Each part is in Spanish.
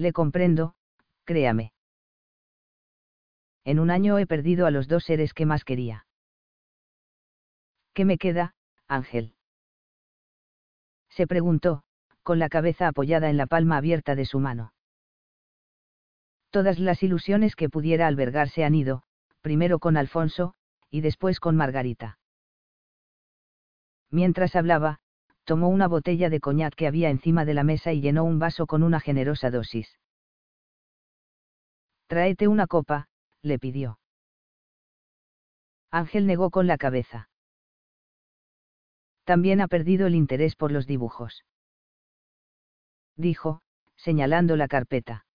Le comprendo, créame. En un año he perdido a los dos seres que más quería. ¿Qué me queda, Ángel? Se preguntó, con la cabeza apoyada en la palma abierta de su mano. Todas las ilusiones que pudiera albergar se han ido, primero con Alfonso, y después con Margarita. Mientras hablaba, tomó una botella de coñac que había encima de la mesa y llenó un vaso con una generosa dosis. Tráete una copa, le pidió. Ángel negó con la cabeza. También ha perdido el interés por los dibujos. Dijo, señalando la carpeta.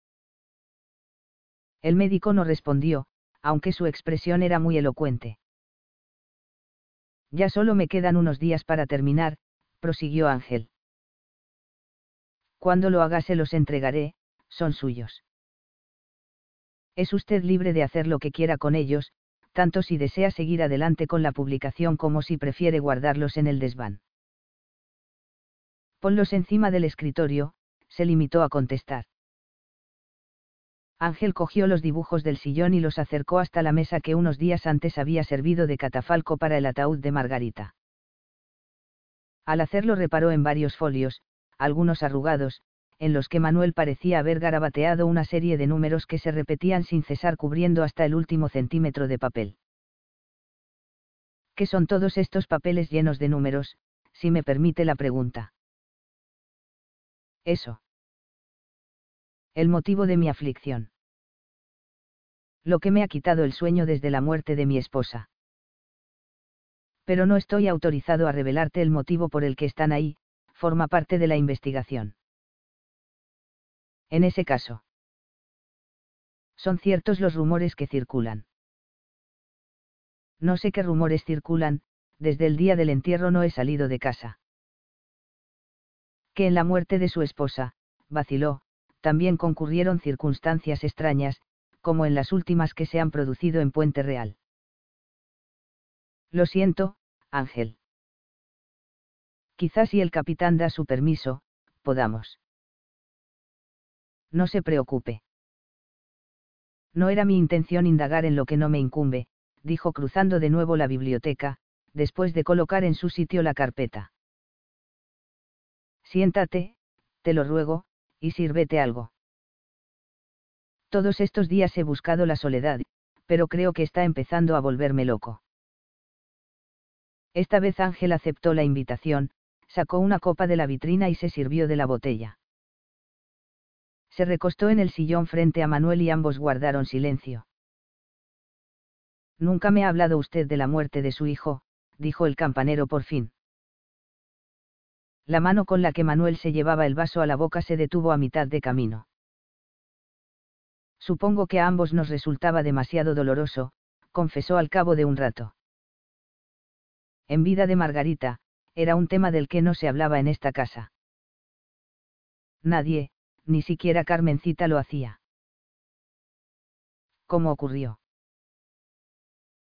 El médico no respondió, aunque su expresión era muy elocuente. Ya solo me quedan unos días para terminar, prosiguió Ángel. Cuando lo haga se los entregaré, son suyos. Es usted libre de hacer lo que quiera con ellos, tanto si desea seguir adelante con la publicación como si prefiere guardarlos en el desván. Ponlos encima del escritorio, se limitó a contestar. Ángel cogió los dibujos del sillón y los acercó hasta la mesa que unos días antes había servido de catafalco para el ataúd de Margarita. Al hacerlo reparó en varios folios, algunos arrugados, en los que Manuel parecía haber garabateado una serie de números que se repetían sin cesar cubriendo hasta el último centímetro de papel. ¿Qué son todos estos papeles llenos de números, si me permite la pregunta? Eso. El motivo de mi aflicción. Lo que me ha quitado el sueño desde la muerte de mi esposa. Pero no estoy autorizado a revelarte el motivo por el que están ahí, forma parte de la investigación. En ese caso. Son ciertos los rumores que circulan. No sé qué rumores circulan, desde el día del entierro no he salido de casa. Que en la muerte de su esposa, vaciló, también concurrieron circunstancias extrañas, como en las últimas que se han producido en Puente Real. Lo siento, Ángel. Quizás si el capitán da su permiso, podamos. No se preocupe. No era mi intención indagar en lo que no me incumbe, dijo cruzando de nuevo la biblioteca, después de colocar en su sitio la carpeta. Siéntate, te lo ruego, y sírvete algo. Todos estos días he buscado la soledad, pero creo que está empezando a volverme loco. Esta vez Ángel aceptó la invitación, sacó una copa de la vitrina y se sirvió de la botella. Se recostó en el sillón frente a Manuel y ambos guardaron silencio. Nunca me ha hablado usted de la muerte de su hijo, dijo el campanero por fin. La mano con la que Manuel se llevaba el vaso a la boca se detuvo a mitad de camino. Supongo que a ambos nos resultaba demasiado doloroso, confesó al cabo de un rato. En vida de Margarita, era un tema del que no se hablaba en esta casa. Nadie, ni siquiera Carmencita lo hacía. ¿Cómo ocurrió?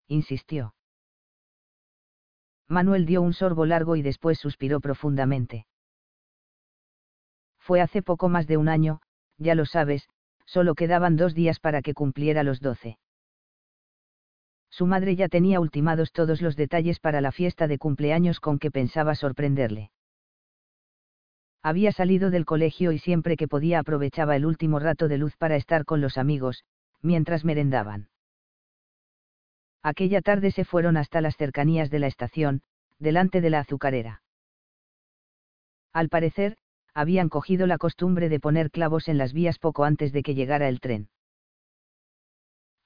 Insistió. Manuel dio un sorbo largo y después suspiró profundamente. Fue hace poco más de un año, ya lo sabes, solo quedaban dos días para que cumpliera los doce. Su madre ya tenía ultimados todos los detalles para la fiesta de cumpleaños con que pensaba sorprenderle. Había salido del colegio y siempre que podía aprovechaba el último rato de luz para estar con los amigos, mientras merendaban. Aquella tarde se fueron hasta las cercanías de la estación, delante de la azucarera. Al parecer, habían cogido la costumbre de poner clavos en las vías poco antes de que llegara el tren.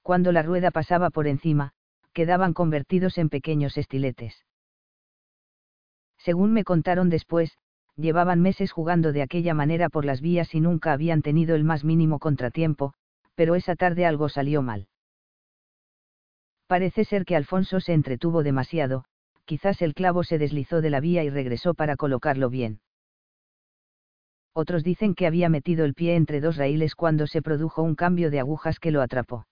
Cuando la rueda pasaba por encima, quedaban convertidos en pequeños estiletes. Según me contaron después, llevaban meses jugando de aquella manera por las vías y nunca habían tenido el más mínimo contratiempo, pero esa tarde algo salió mal. Parece ser que Alfonso se entretuvo demasiado, quizás el clavo se deslizó de la vía y regresó para colocarlo bien. Otros dicen que había metido el pie entre dos raíles cuando se produjo un cambio de agujas que lo atrapó.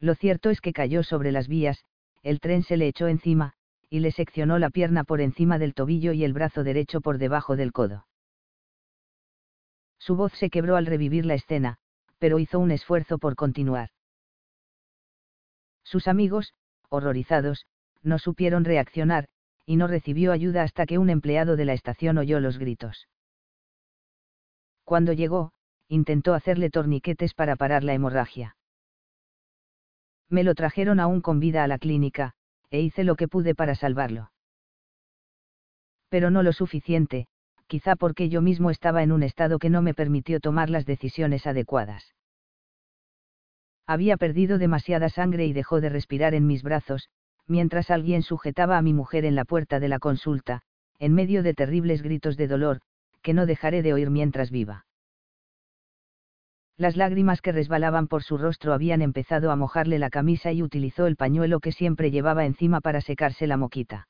Lo cierto es que cayó sobre las vías, el tren se le echó encima, y le seccionó la pierna por encima del tobillo y el brazo derecho por debajo del codo. Su voz se quebró al revivir la escena, pero hizo un esfuerzo por continuar. Sus amigos, horrorizados, no supieron reaccionar, y no recibió ayuda hasta que un empleado de la estación oyó los gritos. Cuando llegó, intentó hacerle torniquetes para parar la hemorragia. Me lo trajeron aún con vida a la clínica, e hice lo que pude para salvarlo. Pero no lo suficiente, quizá porque yo mismo estaba en un estado que no me permitió tomar las decisiones adecuadas. Había perdido demasiada sangre y dejó de respirar en mis brazos, mientras alguien sujetaba a mi mujer en la puerta de la consulta, en medio de terribles gritos de dolor, que no dejaré de oír mientras viva. Las lágrimas que resbalaban por su rostro habían empezado a mojarle la camisa y utilizó el pañuelo que siempre llevaba encima para secarse la moquita.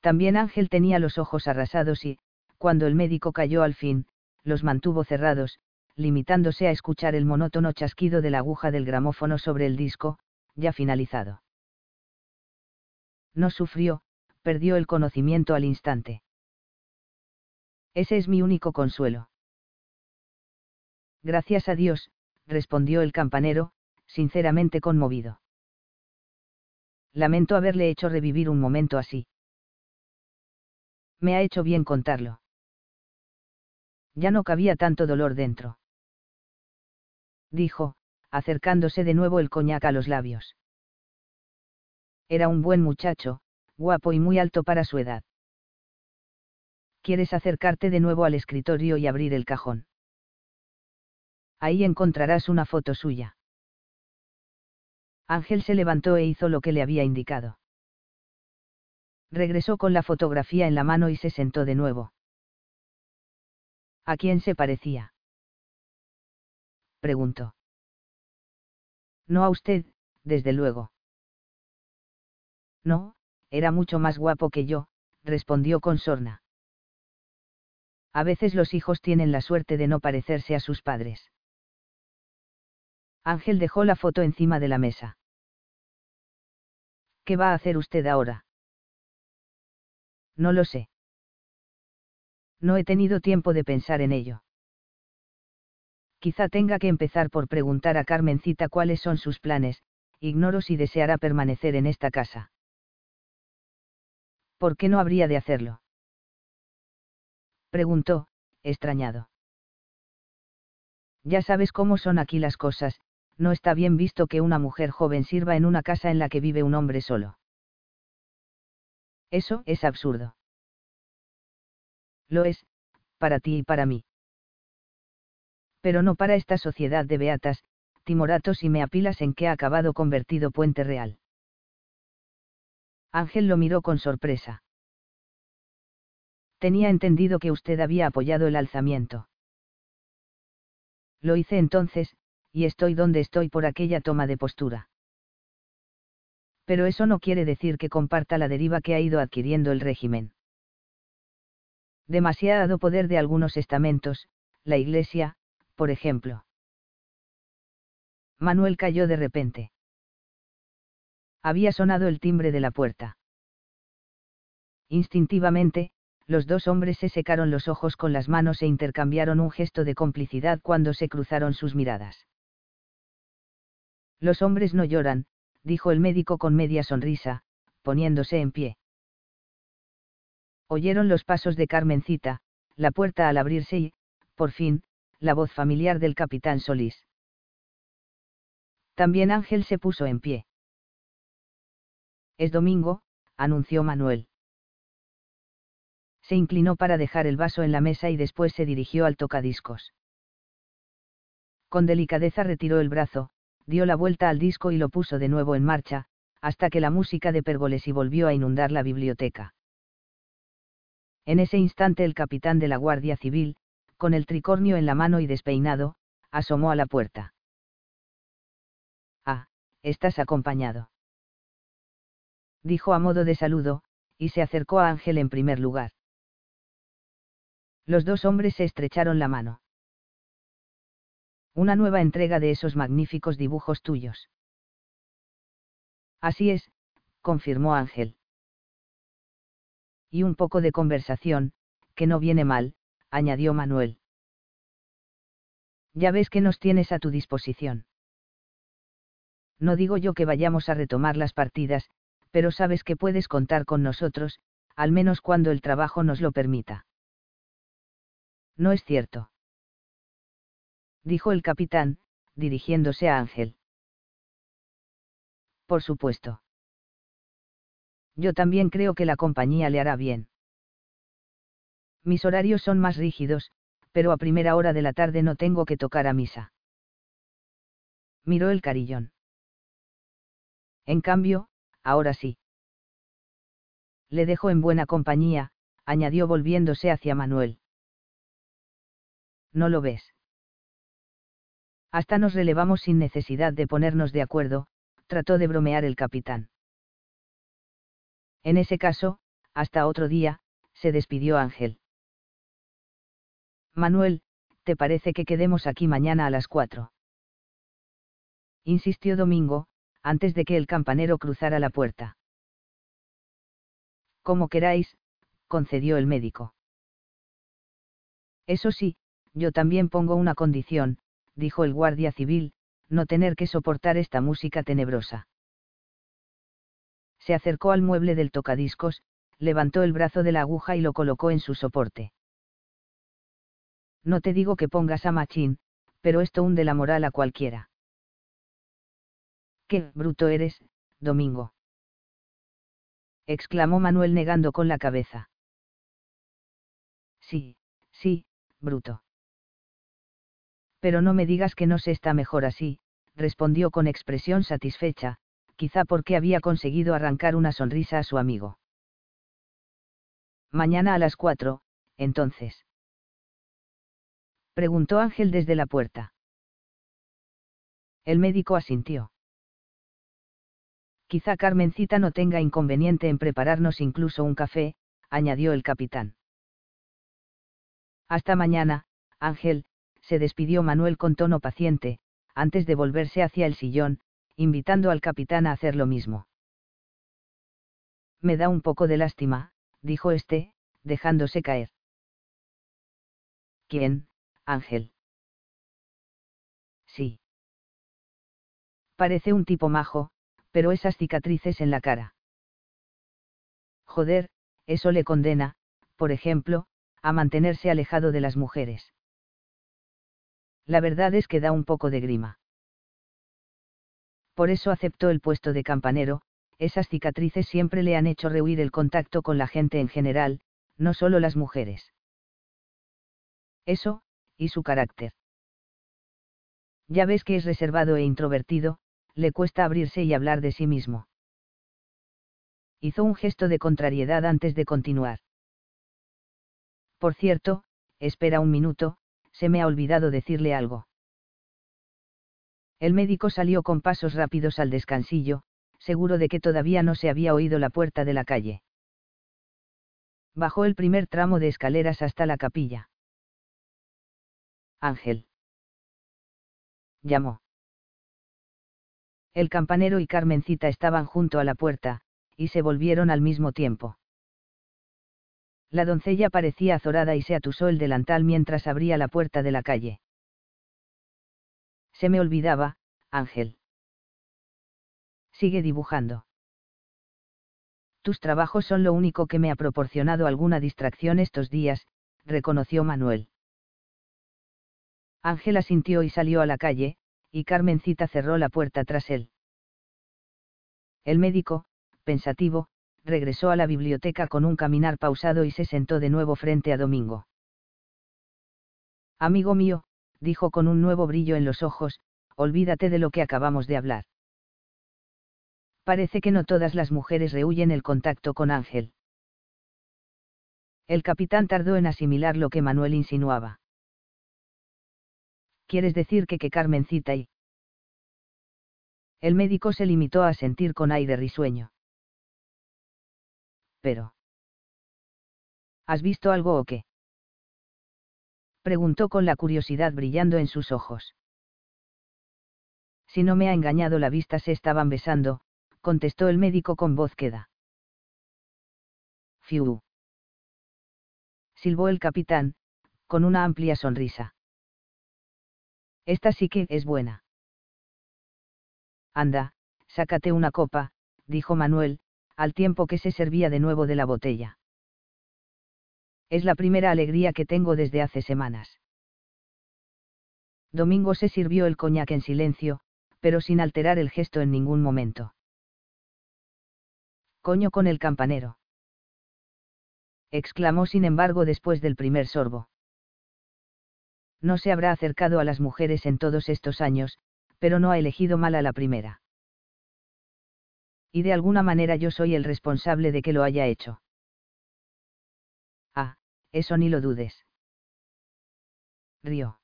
También Ángel tenía los ojos arrasados y, cuando el médico cayó al fin, los mantuvo cerrados, limitándose a escuchar el monótono chasquido de la aguja del gramófono sobre el disco, ya finalizado. No sufrió, perdió el conocimiento al instante. Ese es mi único consuelo. Gracias a Dios, respondió el campanero, sinceramente conmovido. Lamento haberle hecho revivir un momento así. Me ha hecho bien contarlo. Ya no cabía tanto dolor dentro. Dijo, acercándose de nuevo el coñac a los labios. Era un buen muchacho, guapo y muy alto para su edad. ¿Quieres acercarte de nuevo al escritorio y abrir el cajón? Ahí encontrarás una foto suya. Ángel se levantó e hizo lo que le había indicado regresó con la fotografía en la mano y se sentó de nuevo. ¿A quién se parecía? preguntó. No a usted, desde luego. No, era mucho más guapo que yo, respondió con sorna. A veces los hijos tienen la suerte de no parecerse a sus padres. Ángel dejó la foto encima de la mesa. ¿Qué va a hacer usted ahora? No lo sé. No he tenido tiempo de pensar en ello. Quizá tenga que empezar por preguntar a Carmencita cuáles son sus planes, ignoro si deseará permanecer en esta casa. ¿Por qué no habría de hacerlo? Preguntó, extrañado. Ya sabes cómo son aquí las cosas, no está bien visto que una mujer joven sirva en una casa en la que vive un hombre solo. Eso es absurdo. Lo es, para ti y para mí. Pero no para esta sociedad de beatas, timoratos y meapilas en que ha acabado convertido Puente Real. Ángel lo miró con sorpresa. Tenía entendido que usted había apoyado el alzamiento. Lo hice entonces, y estoy donde estoy por aquella toma de postura pero eso no quiere decir que comparta la deriva que ha ido adquiriendo el régimen. Demasiado poder de algunos estamentos, la Iglesia, por ejemplo. Manuel cayó de repente. Había sonado el timbre de la puerta. Instintivamente, los dos hombres se secaron los ojos con las manos e intercambiaron un gesto de complicidad cuando se cruzaron sus miradas. Los hombres no lloran, dijo el médico con media sonrisa, poniéndose en pie. Oyeron los pasos de Carmencita, la puerta al abrirse y, por fin, la voz familiar del capitán Solís. También Ángel se puso en pie. Es domingo, anunció Manuel. Se inclinó para dejar el vaso en la mesa y después se dirigió al tocadiscos. Con delicadeza retiró el brazo, dio la vuelta al disco y lo puso de nuevo en marcha, hasta que la música de Pergolesi volvió a inundar la biblioteca. En ese instante el capitán de la Guardia Civil, con el tricornio en la mano y despeinado, asomó a la puerta. Ah, estás acompañado. Dijo a modo de saludo, y se acercó a Ángel en primer lugar. Los dos hombres se estrecharon la mano. Una nueva entrega de esos magníficos dibujos tuyos. Así es, confirmó Ángel. Y un poco de conversación, que no viene mal, añadió Manuel. Ya ves que nos tienes a tu disposición. No digo yo que vayamos a retomar las partidas, pero sabes que puedes contar con nosotros, al menos cuando el trabajo nos lo permita. No es cierto. Dijo el capitán, dirigiéndose a Ángel. Por supuesto. Yo también creo que la compañía le hará bien. Mis horarios son más rígidos, pero a primera hora de la tarde no tengo que tocar a misa. Miró el carillón. En cambio, ahora sí. Le dejo en buena compañía, añadió volviéndose hacia Manuel. ¿No lo ves? Hasta nos relevamos sin necesidad de ponernos de acuerdo, trató de bromear el capitán. En ese caso, hasta otro día, se despidió Ángel. Manuel, ¿te parece que quedemos aquí mañana a las cuatro? Insistió Domingo, antes de que el campanero cruzara la puerta. Como queráis, concedió el médico. Eso sí, yo también pongo una condición, dijo el guardia civil, no tener que soportar esta música tenebrosa. Se acercó al mueble del tocadiscos, levantó el brazo de la aguja y lo colocó en su soporte. No te digo que pongas a machín, pero esto hunde la moral a cualquiera. Qué bruto eres, Domingo. exclamó Manuel negando con la cabeza. Sí, sí, bruto. Pero no me digas que no se está mejor así, respondió con expresión satisfecha, quizá porque había conseguido arrancar una sonrisa a su amigo. Mañana a las cuatro, entonces preguntó Ángel desde la puerta. El médico asintió. Quizá Carmencita no tenga inconveniente en prepararnos incluso un café, añadió el capitán. Hasta mañana, Ángel, se despidió Manuel con tono paciente, antes de volverse hacia el sillón, invitando al capitán a hacer lo mismo. Me da un poco de lástima, dijo este, dejándose caer. ¿Quién? Ángel. Sí. Parece un tipo majo, pero esas cicatrices en la cara. Joder, eso le condena, por ejemplo, a mantenerse alejado de las mujeres. La verdad es que da un poco de grima. Por eso aceptó el puesto de campanero, esas cicatrices siempre le han hecho rehuir el contacto con la gente en general, no solo las mujeres. Eso, y su carácter. Ya ves que es reservado e introvertido, le cuesta abrirse y hablar de sí mismo. Hizo un gesto de contrariedad antes de continuar. Por cierto, espera un minuto, se me ha olvidado decirle algo. El médico salió con pasos rápidos al descansillo, seguro de que todavía no se había oído la puerta de la calle. Bajó el primer tramo de escaleras hasta la capilla. Ángel. Llamó. El campanero y Carmencita estaban junto a la puerta, y se volvieron al mismo tiempo. La doncella parecía azorada y se atusó el delantal mientras abría la puerta de la calle. Se me olvidaba, Ángel. Sigue dibujando. Tus trabajos son lo único que me ha proporcionado alguna distracción estos días, reconoció Manuel. Ángela sintió y salió a la calle, y Carmencita cerró la puerta tras él. El médico, pensativo, regresó a la biblioteca con un caminar pausado y se sentó de nuevo frente a Domingo. Amigo mío, dijo con un nuevo brillo en los ojos, olvídate de lo que acabamos de hablar. Parece que no todas las mujeres rehuyen el contacto con Ángel. El capitán tardó en asimilar lo que Manuel insinuaba. ¿Quieres decir que que Carmencita y... El médico se limitó a sentir con aire risueño. Pero. ¿Has visto algo o qué? Preguntó con la curiosidad brillando en sus ojos. Si no me ha engañado la vista se estaban besando, contestó el médico con voz queda. Fiu. Silbó el capitán, con una amplia sonrisa. Esta sí que es buena. Anda, sácate una copa, dijo Manuel, al tiempo que se servía de nuevo de la botella. Es la primera alegría que tengo desde hace semanas. Domingo se sirvió el coñac en silencio, pero sin alterar el gesto en ningún momento. Coño con el campanero. exclamó sin embargo después del primer sorbo. No se habrá acercado a las mujeres en todos estos años, pero no ha elegido mal a la primera. Y de alguna manera yo soy el responsable de que lo haya hecho. Ah, eso ni lo dudes. Río.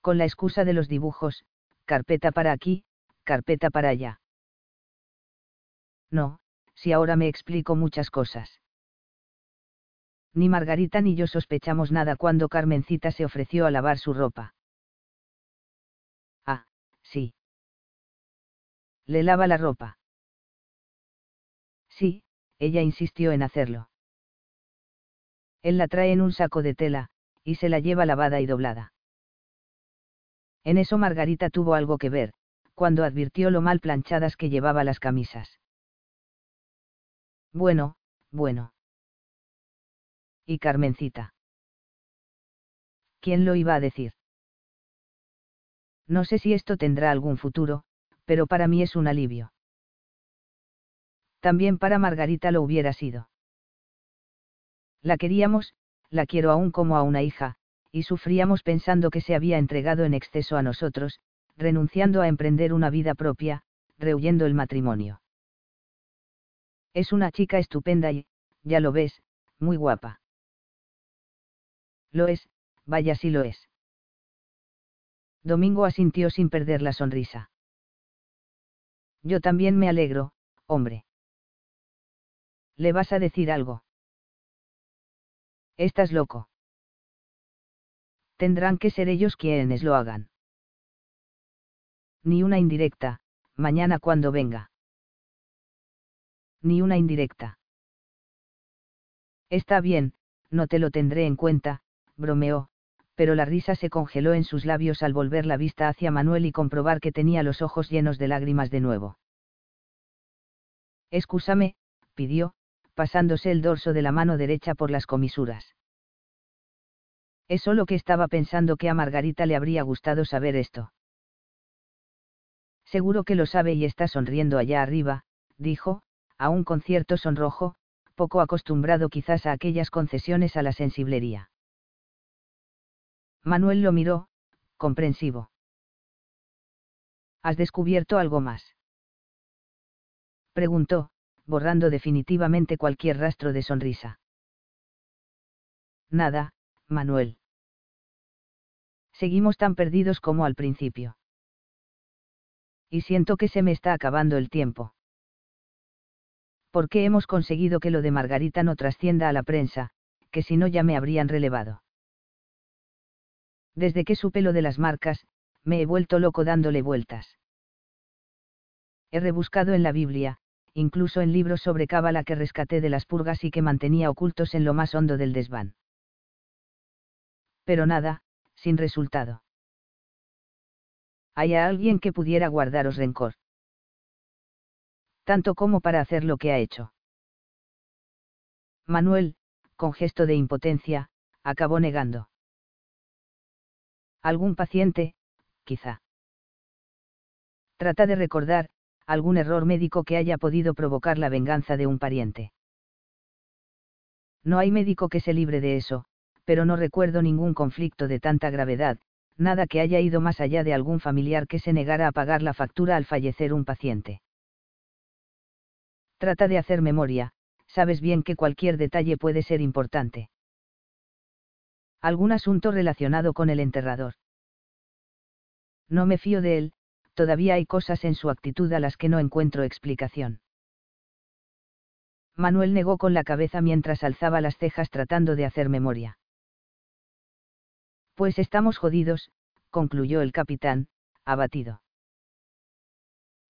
Con la excusa de los dibujos, carpeta para aquí, carpeta para allá. No, si ahora me explico muchas cosas. Ni Margarita ni yo sospechamos nada cuando Carmencita se ofreció a lavar su ropa. Ah, sí. Le lava la ropa. Sí, ella insistió en hacerlo. Él la trae en un saco de tela, y se la lleva lavada y doblada. En eso Margarita tuvo algo que ver, cuando advirtió lo mal planchadas que llevaba las camisas. Bueno, bueno. ¿Y Carmencita? ¿Quién lo iba a decir? No sé si esto tendrá algún futuro, pero para mí es un alivio. También para Margarita lo hubiera sido. La queríamos, la quiero aún como a una hija, y sufríamos pensando que se había entregado en exceso a nosotros, renunciando a emprender una vida propia, rehuyendo el matrimonio. Es una chica estupenda y, ya lo ves, muy guapa. Lo es, vaya si lo es. Domingo asintió sin perder la sonrisa. Yo también me alegro, hombre. ¿Le vas a decir algo? Estás loco. Tendrán que ser ellos quienes lo hagan. Ni una indirecta, mañana cuando venga. Ni una indirecta. Está bien, no te lo tendré en cuenta, bromeó, pero la risa se congeló en sus labios al volver la vista hacia Manuel y comprobar que tenía los ojos llenos de lágrimas de nuevo. Excúsame, pidió, pasándose el dorso de la mano derecha por las comisuras. Es solo que estaba pensando que a Margarita le habría gustado saber esto. Seguro que lo sabe y está sonriendo allá arriba, dijo, aún con cierto sonrojo, poco acostumbrado quizás a aquellas concesiones a la sensiblería. Manuel lo miró, comprensivo. ¿Has descubierto algo más? Preguntó, borrando definitivamente cualquier rastro de sonrisa. Nada, Manuel. Seguimos tan perdidos como al principio. Y siento que se me está acabando el tiempo. ¿Por qué hemos conseguido que lo de Margarita no trascienda a la prensa, que si no ya me habrían relevado? Desde que supe lo de las marcas, me he vuelto loco dándole vueltas. He rebuscado en la Biblia, incluso en libros sobre cábala que rescaté de las purgas y que mantenía ocultos en lo más hondo del desván. Pero nada, sin resultado. ¿Hay alguien que pudiera guardaros rencor? Tanto como para hacer lo que ha hecho. Manuel, con gesto de impotencia, acabó negando. Algún paciente, quizá. Trata de recordar, algún error médico que haya podido provocar la venganza de un pariente. No hay médico que se libre de eso, pero no recuerdo ningún conflicto de tanta gravedad, nada que haya ido más allá de algún familiar que se negara a pagar la factura al fallecer un paciente. Trata de hacer memoria, sabes bien que cualquier detalle puede ser importante algún asunto relacionado con el enterrador. No me fío de él, todavía hay cosas en su actitud a las que no encuentro explicación. Manuel negó con la cabeza mientras alzaba las cejas tratando de hacer memoria. Pues estamos jodidos, concluyó el capitán, abatido.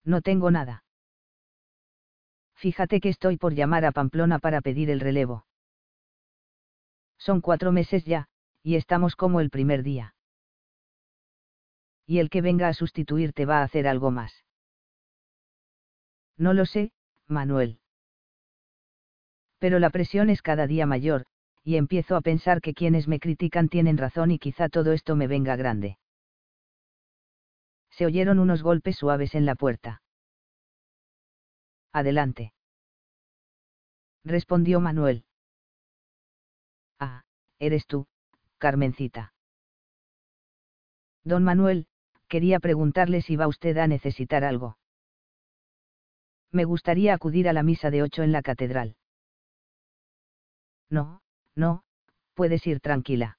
No tengo nada. Fíjate que estoy por llamar a Pamplona para pedir el relevo. Son cuatro meses ya, y estamos como el primer día. Y el que venga a sustituirte va a hacer algo más. No lo sé, Manuel. Pero la presión es cada día mayor, y empiezo a pensar que quienes me critican tienen razón y quizá todo esto me venga grande. Se oyeron unos golpes suaves en la puerta. Adelante. Respondió Manuel. Ah, eres tú, Carmencita. Don Manuel, quería preguntarle si va usted a necesitar algo. Me gustaría acudir a la misa de ocho en la catedral. No, no, puedes ir tranquila.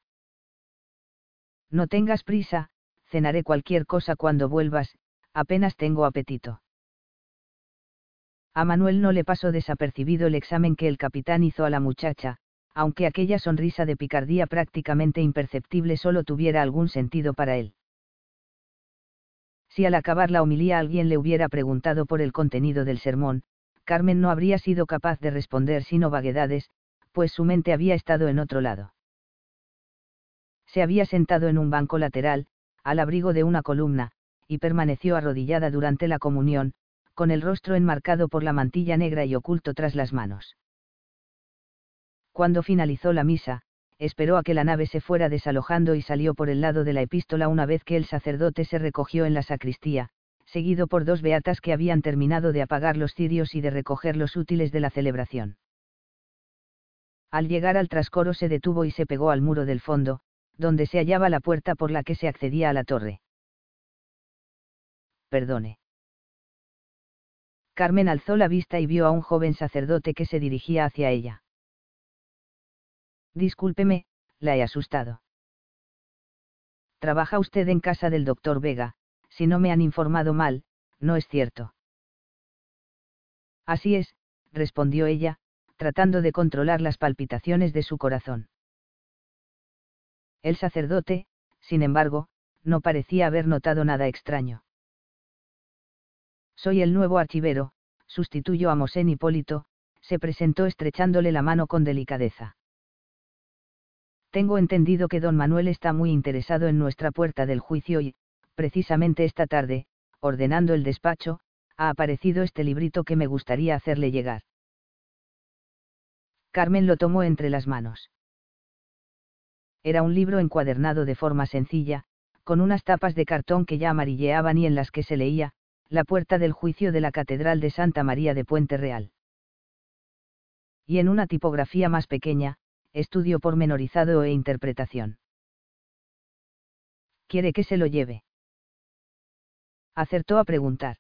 No tengas prisa, cenaré cualquier cosa cuando vuelvas, apenas tengo apetito. A Manuel no le pasó desapercibido el examen que el capitán hizo a la muchacha, aunque aquella sonrisa de picardía prácticamente imperceptible solo tuviera algún sentido para él. Si al acabar la homilía alguien le hubiera preguntado por el contenido del sermón, Carmen no habría sido capaz de responder sino vaguedades, pues su mente había estado en otro lado. Se había sentado en un banco lateral, al abrigo de una columna, y permaneció arrodillada durante la comunión, con el rostro enmarcado por la mantilla negra y oculto tras las manos. Cuando finalizó la misa, esperó a que la nave se fuera desalojando y salió por el lado de la epístola una vez que el sacerdote se recogió en la sacristía, seguido por dos beatas que habían terminado de apagar los cirios y de recoger los útiles de la celebración. Al llegar al trascoro se detuvo y se pegó al muro del fondo, donde se hallaba la puerta por la que se accedía a la torre. Perdone. Carmen alzó la vista y vio a un joven sacerdote que se dirigía hacia ella. Discúlpeme, la he asustado. Trabaja usted en casa del doctor Vega, si no me han informado mal, no es cierto. Así es, respondió ella, tratando de controlar las palpitaciones de su corazón. El sacerdote, sin embargo, no parecía haber notado nada extraño. Soy el nuevo archivero, sustituyo a Mosén Hipólito, se presentó estrechándole la mano con delicadeza. Tengo entendido que don Manuel está muy interesado en nuestra puerta del juicio y, precisamente esta tarde, ordenando el despacho, ha aparecido este librito que me gustaría hacerle llegar. Carmen lo tomó entre las manos. Era un libro encuadernado de forma sencilla, con unas tapas de cartón que ya amarilleaban y en las que se leía, La puerta del juicio de la Catedral de Santa María de Puente Real. Y en una tipografía más pequeña, estudio pormenorizado e interpretación. ¿Quiere que se lo lleve? Acertó a preguntar.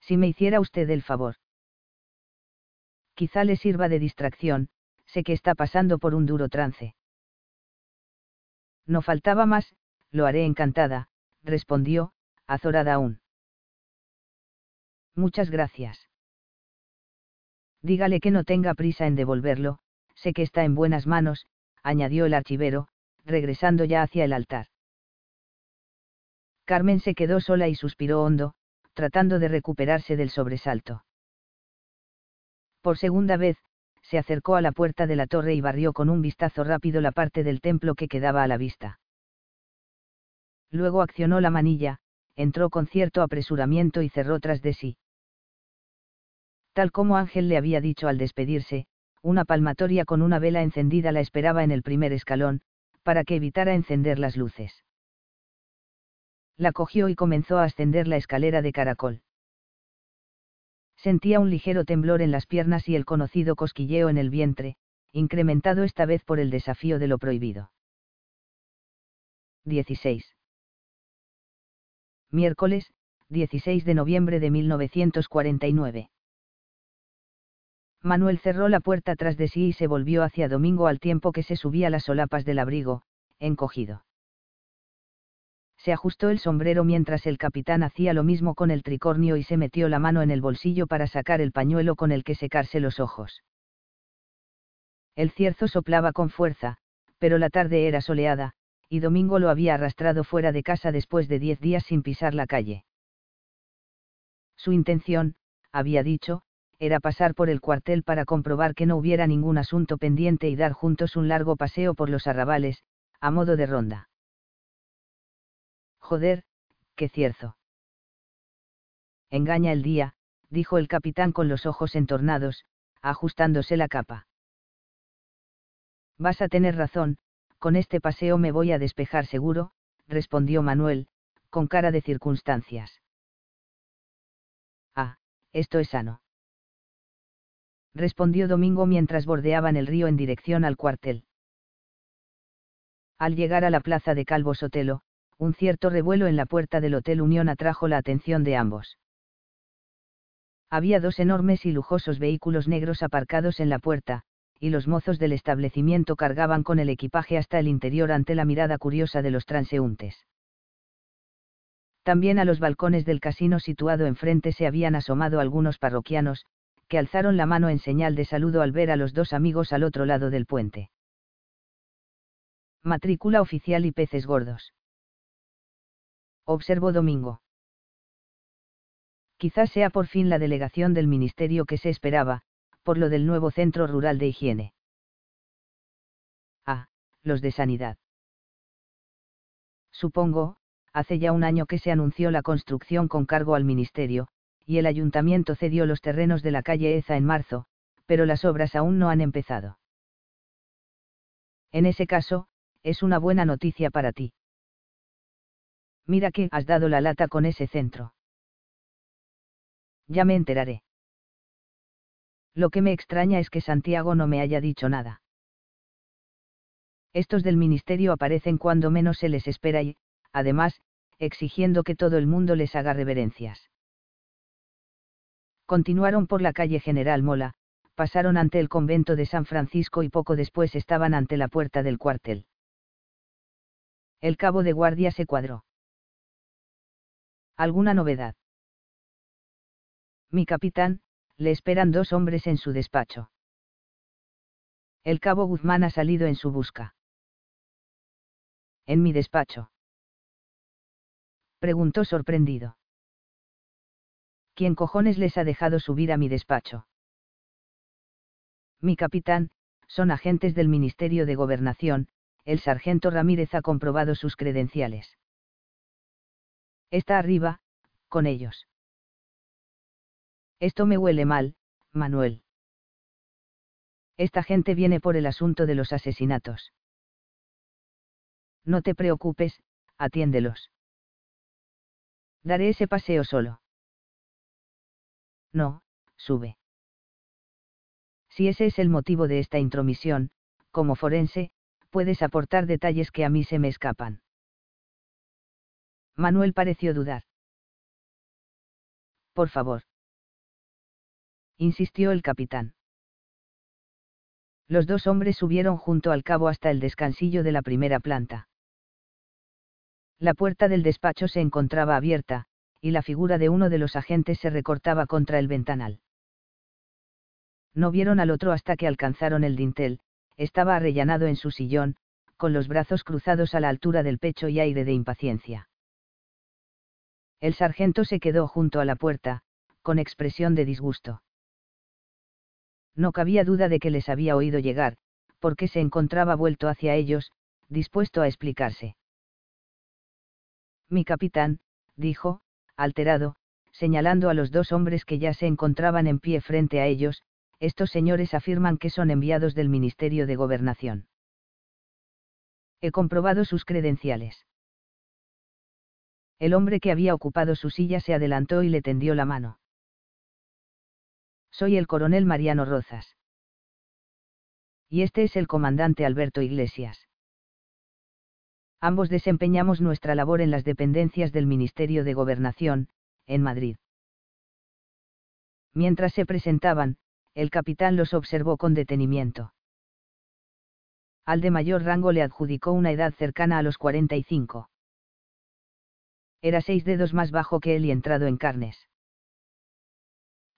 Si me hiciera usted el favor quizá le sirva de distracción, sé que está pasando por un duro trance. No faltaba más, lo haré encantada, respondió, azorada aún. Muchas gracias. Dígale que no tenga prisa en devolverlo, sé que está en buenas manos, añadió el archivero, regresando ya hacia el altar. Carmen se quedó sola y suspiró hondo, tratando de recuperarse del sobresalto. Por segunda vez, se acercó a la puerta de la torre y barrió con un vistazo rápido la parte del templo que quedaba a la vista. Luego accionó la manilla, entró con cierto apresuramiento y cerró tras de sí. Tal como Ángel le había dicho al despedirse, una palmatoria con una vela encendida la esperaba en el primer escalón, para que evitara encender las luces. La cogió y comenzó a ascender la escalera de caracol. Sentía un ligero temblor en las piernas y el conocido cosquilleo en el vientre, incrementado esta vez por el desafío de lo prohibido. 16. Miércoles, 16 de noviembre de 1949. Manuel cerró la puerta tras de sí y se volvió hacia Domingo al tiempo que se subía las solapas del abrigo, encogido se ajustó el sombrero mientras el capitán hacía lo mismo con el tricornio y se metió la mano en el bolsillo para sacar el pañuelo con el que secarse los ojos. El cierzo soplaba con fuerza, pero la tarde era soleada, y Domingo lo había arrastrado fuera de casa después de diez días sin pisar la calle. Su intención, había dicho, era pasar por el cuartel para comprobar que no hubiera ningún asunto pendiente y dar juntos un largo paseo por los arrabales, a modo de ronda Joder, qué cierzo. Engaña el día, dijo el capitán con los ojos entornados, ajustándose la capa. Vas a tener razón, con este paseo me voy a despejar seguro, respondió Manuel, con cara de circunstancias. Ah, esto es sano. Respondió Domingo mientras bordeaban el río en dirección al cuartel. Al llegar a la plaza de Calvo Sotelo, un cierto revuelo en la puerta del Hotel Unión atrajo la atención de ambos. Había dos enormes y lujosos vehículos negros aparcados en la puerta, y los mozos del establecimiento cargaban con el equipaje hasta el interior ante la mirada curiosa de los transeúntes. También a los balcones del casino situado enfrente se habían asomado algunos parroquianos, que alzaron la mano en señal de saludo al ver a los dos amigos al otro lado del puente. Matrícula oficial y peces gordos. Observó Domingo. Quizás sea por fin la delegación del ministerio que se esperaba, por lo del nuevo centro rural de higiene. Ah, los de sanidad. Supongo, hace ya un año que se anunció la construcción con cargo al ministerio, y el ayuntamiento cedió los terrenos de la calle Eza en marzo, pero las obras aún no han empezado. En ese caso, es una buena noticia para ti. Mira que has dado la lata con ese centro. Ya me enteraré. Lo que me extraña es que Santiago no me haya dicho nada. Estos del ministerio aparecen cuando menos se les espera y, además, exigiendo que todo el mundo les haga reverencias. Continuaron por la calle General Mola, pasaron ante el convento de San Francisco y poco después estaban ante la puerta del cuartel. El cabo de guardia se cuadró. ¿Alguna novedad? Mi capitán, le esperan dos hombres en su despacho. El cabo Guzmán ha salido en su busca. ¿En mi despacho? Preguntó sorprendido. ¿Quién cojones les ha dejado subir a mi despacho? Mi capitán, son agentes del Ministerio de Gobernación, el sargento Ramírez ha comprobado sus credenciales. Está arriba, con ellos. Esto me huele mal, Manuel. Esta gente viene por el asunto de los asesinatos. No te preocupes, atiéndelos. Daré ese paseo solo. No, sube. Si ese es el motivo de esta intromisión, como forense, puedes aportar detalles que a mí se me escapan. Manuel pareció dudar. Por favor. Insistió el capitán. Los dos hombres subieron junto al cabo hasta el descansillo de la primera planta. La puerta del despacho se encontraba abierta, y la figura de uno de los agentes se recortaba contra el ventanal. No vieron al otro hasta que alcanzaron el dintel, estaba arrellanado en su sillón, con los brazos cruzados a la altura del pecho y aire de impaciencia. El sargento se quedó junto a la puerta, con expresión de disgusto. No cabía duda de que les había oído llegar, porque se encontraba vuelto hacia ellos, dispuesto a explicarse. Mi capitán, dijo, alterado, señalando a los dos hombres que ya se encontraban en pie frente a ellos, estos señores afirman que son enviados del Ministerio de Gobernación. He comprobado sus credenciales. El hombre que había ocupado su silla se adelantó y le tendió la mano. Soy el coronel Mariano Rozas. Y este es el comandante Alberto Iglesias. Ambos desempeñamos nuestra labor en las dependencias del Ministerio de Gobernación, en Madrid. Mientras se presentaban, el capitán los observó con detenimiento. Al de mayor rango le adjudicó una edad cercana a los 45. Era seis dedos más bajo que él y entrado en carnes.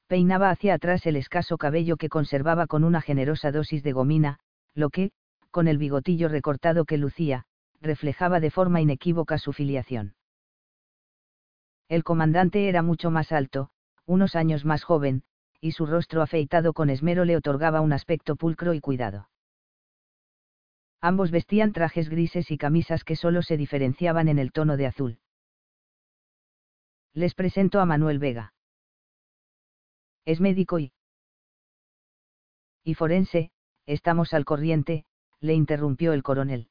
Peinaba hacia atrás el escaso cabello que conservaba con una generosa dosis de gomina, lo que, con el bigotillo recortado que lucía, reflejaba de forma inequívoca su filiación. El comandante era mucho más alto, unos años más joven, y su rostro afeitado con esmero le otorgaba un aspecto pulcro y cuidado. Ambos vestían trajes grises y camisas que solo se diferenciaban en el tono de azul. Les presento a Manuel Vega. Es médico y... Y forense, estamos al corriente, le interrumpió el coronel.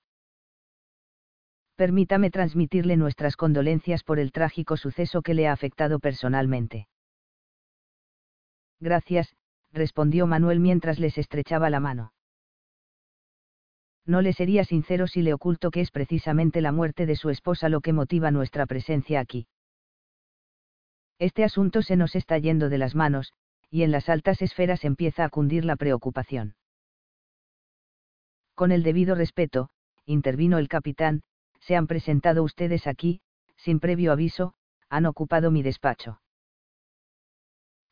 Permítame transmitirle nuestras condolencias por el trágico suceso que le ha afectado personalmente. Gracias, respondió Manuel mientras les estrechaba la mano. No le sería sincero si le oculto que es precisamente la muerte de su esposa lo que motiva nuestra presencia aquí. Este asunto se nos está yendo de las manos, y en las altas esferas empieza a cundir la preocupación. Con el debido respeto, intervino el capitán, se han presentado ustedes aquí, sin previo aviso, han ocupado mi despacho.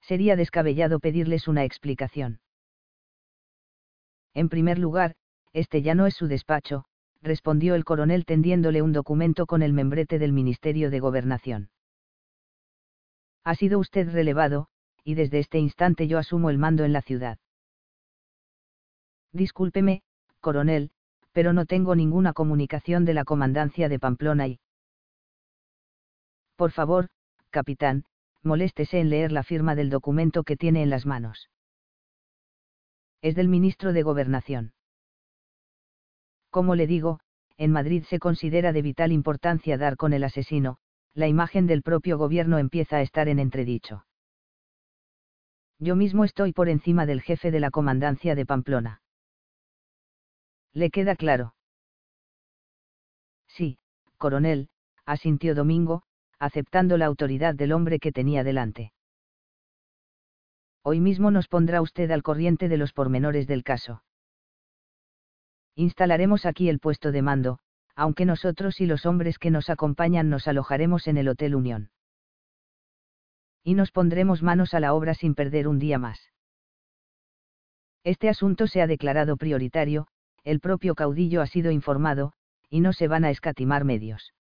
Sería descabellado pedirles una explicación. En primer lugar, este ya no es su despacho, respondió el coronel tendiéndole un documento con el membrete del Ministerio de Gobernación. Ha sido usted relevado, y desde este instante yo asumo el mando en la ciudad. Discúlpeme, coronel, pero no tengo ninguna comunicación de la comandancia de Pamplona y... Por favor, capitán, moléstese en leer la firma del documento que tiene en las manos. Es del ministro de Gobernación. Como le digo, en Madrid se considera de vital importancia dar con el asesino, la imagen del propio gobierno empieza a estar en entredicho. Yo mismo estoy por encima del jefe de la comandancia de Pamplona. ¿Le queda claro? Sí, coronel, asintió Domingo, aceptando la autoridad del hombre que tenía delante. Hoy mismo nos pondrá usted al corriente de los pormenores del caso. Instalaremos aquí el puesto de mando, aunque nosotros y los hombres que nos acompañan nos alojaremos en el Hotel Unión. Y nos pondremos manos a la obra sin perder un día más. Este asunto se ha declarado prioritario, el propio caudillo ha sido informado, y no se van a escatimar medios.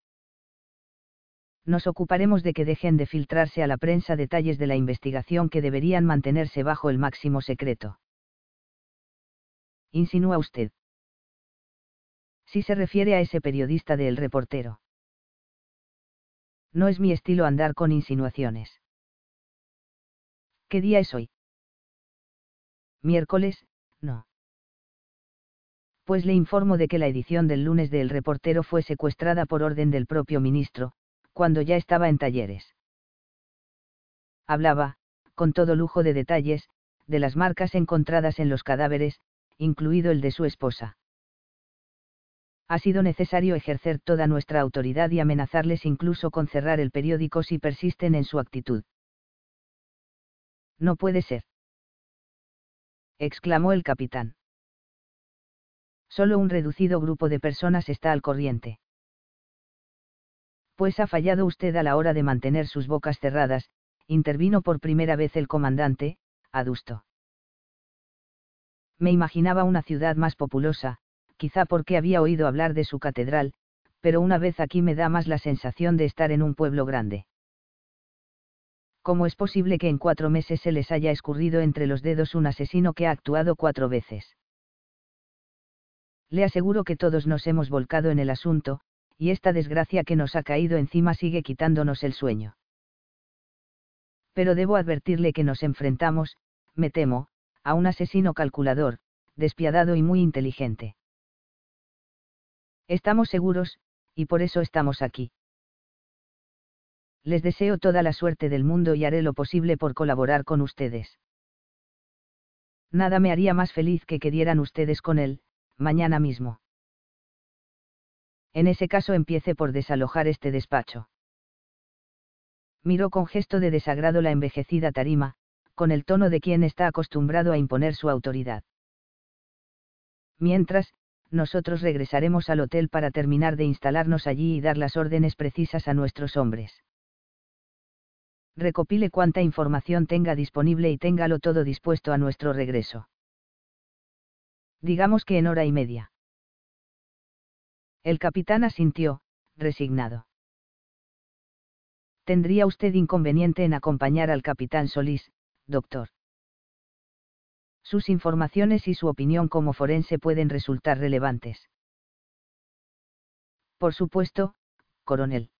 Nos ocuparemos de que dejen de filtrarse a la prensa detalles de la investigación que deberían mantenerse bajo el máximo secreto. Insinúa usted. Si se refiere a ese periodista de El Reportero. No es mi estilo andar con insinuaciones. ¿Qué día es hoy? Miércoles, no pues le informo de que la edición del lunes de El Reportero fue secuestrada por orden del propio ministro, cuando ya estaba en talleres. Hablaba, con todo lujo de detalles, de las marcas encontradas en los cadáveres, incluido el de su esposa. Ha sido necesario ejercer toda nuestra autoridad y amenazarles incluso con cerrar el periódico si persisten en su actitud. No puede ser. exclamó el capitán. Solo un reducido grupo de personas está al corriente. Pues ha fallado usted a la hora de mantener sus bocas cerradas, intervino por primera vez el comandante, adusto. Me imaginaba una ciudad más populosa, quizá porque había oído hablar de su catedral, pero una vez aquí me da más la sensación de estar en un pueblo grande. ¿Cómo es posible que en cuatro meses se les haya escurrido entre los dedos un asesino que ha actuado cuatro veces? Le aseguro que todos nos hemos volcado en el asunto, y esta desgracia que nos ha caído encima sigue quitándonos el sueño. Pero debo advertirle que nos enfrentamos, me temo, a un asesino calculador, despiadado y muy inteligente. Estamos seguros, y por eso estamos aquí. Les deseo toda la suerte del mundo y haré lo posible por colaborar con ustedes. Nada me haría más feliz que que dieran ustedes con él, mañana mismo. En ese caso empiece por desalojar este despacho. Miró con gesto de desagrado la envejecida tarima, con el tono de quien está acostumbrado a imponer su autoridad. Mientras, nosotros regresaremos al hotel para terminar de instalarnos allí y dar las órdenes precisas a nuestros hombres. Recopile cuanta información tenga disponible y téngalo todo dispuesto a nuestro regreso digamos que en hora y media. El capitán asintió, resignado. ¿Tendría usted inconveniente en acompañar al capitán Solís, doctor? Sus informaciones y su opinión como forense pueden resultar relevantes. Por supuesto, coronel.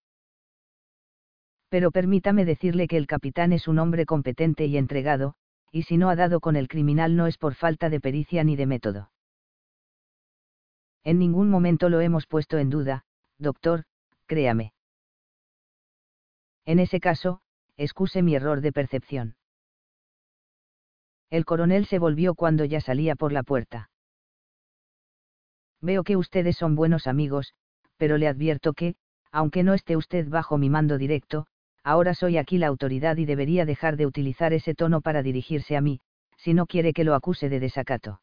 Pero permítame decirle que el capitán es un hombre competente y entregado, y si no ha dado con el criminal no es por falta de pericia ni de método. En ningún momento lo hemos puesto en duda, doctor, créame. En ese caso, excuse mi error de percepción. El coronel se volvió cuando ya salía por la puerta. Veo que ustedes son buenos amigos, pero le advierto que, aunque no esté usted bajo mi mando directo, ahora soy aquí la autoridad y debería dejar de utilizar ese tono para dirigirse a mí, si no quiere que lo acuse de desacato.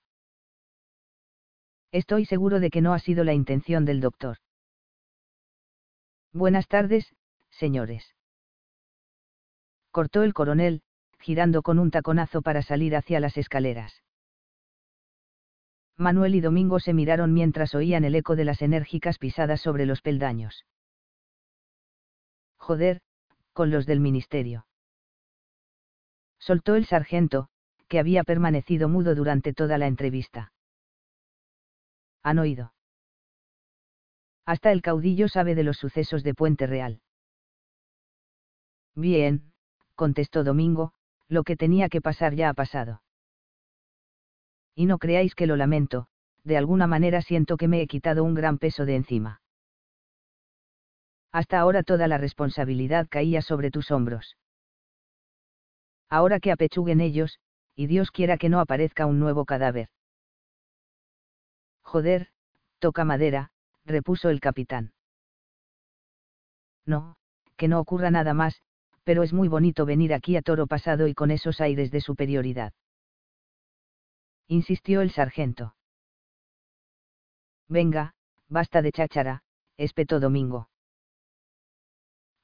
Estoy seguro de que no ha sido la intención del doctor. Buenas tardes, señores. Cortó el coronel, girando con un taconazo para salir hacia las escaleras. Manuel y Domingo se miraron mientras oían el eco de las enérgicas pisadas sobre los peldaños. Joder, con los del ministerio. Soltó el sargento, que había permanecido mudo durante toda la entrevista. Han oído. Hasta el caudillo sabe de los sucesos de Puente Real. Bien, contestó Domingo, lo que tenía que pasar ya ha pasado. Y no creáis que lo lamento, de alguna manera siento que me he quitado un gran peso de encima. Hasta ahora toda la responsabilidad caía sobre tus hombros. Ahora que apechuguen ellos, y Dios quiera que no aparezca un nuevo cadáver. Joder, toca madera, repuso el capitán. No, que no ocurra nada más, pero es muy bonito venir aquí a toro pasado y con esos aires de superioridad. Insistió el sargento. Venga, basta de cháchara, espetó Domingo.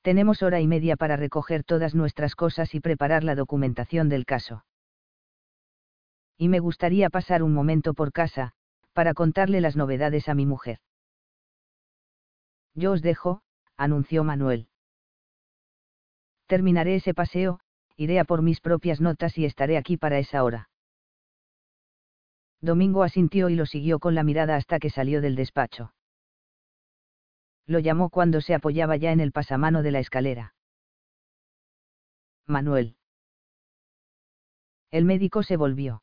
Tenemos hora y media para recoger todas nuestras cosas y preparar la documentación del caso. Y me gustaría pasar un momento por casa, para contarle las novedades a mi mujer. Yo os dejo, anunció Manuel. Terminaré ese paseo, iré a por mis propias notas y estaré aquí para esa hora. Domingo asintió y lo siguió con la mirada hasta que salió del despacho. Lo llamó cuando se apoyaba ya en el pasamano de la escalera. Manuel. El médico se volvió.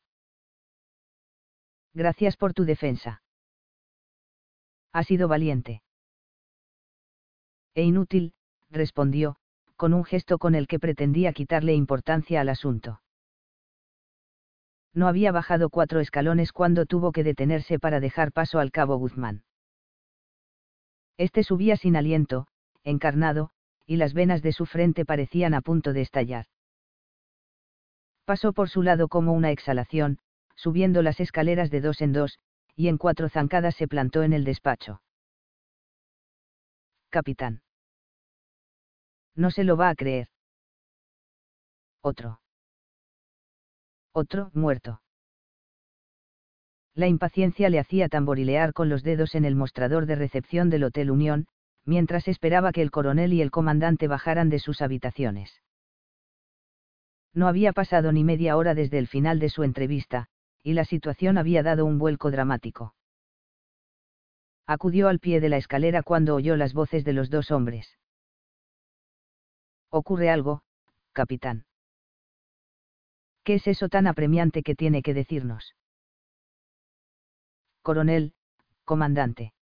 Gracias por tu defensa. Ha sido valiente. E inútil, respondió, con un gesto con el que pretendía quitarle importancia al asunto. No había bajado cuatro escalones cuando tuvo que detenerse para dejar paso al cabo Guzmán. Este subía sin aliento, encarnado, y las venas de su frente parecían a punto de estallar. Pasó por su lado como una exhalación, subiendo las escaleras de dos en dos, y en cuatro zancadas se plantó en el despacho. Capitán. No se lo va a creer. Otro. Otro, muerto. La impaciencia le hacía tamborilear con los dedos en el mostrador de recepción del Hotel Unión, mientras esperaba que el coronel y el comandante bajaran de sus habitaciones. No había pasado ni media hora desde el final de su entrevista, y la situación había dado un vuelco dramático. Acudió al pie de la escalera cuando oyó las voces de los dos hombres. Ocurre algo, capitán. ¿Qué es eso tan apremiante que tiene que decirnos? Coronel, comandante.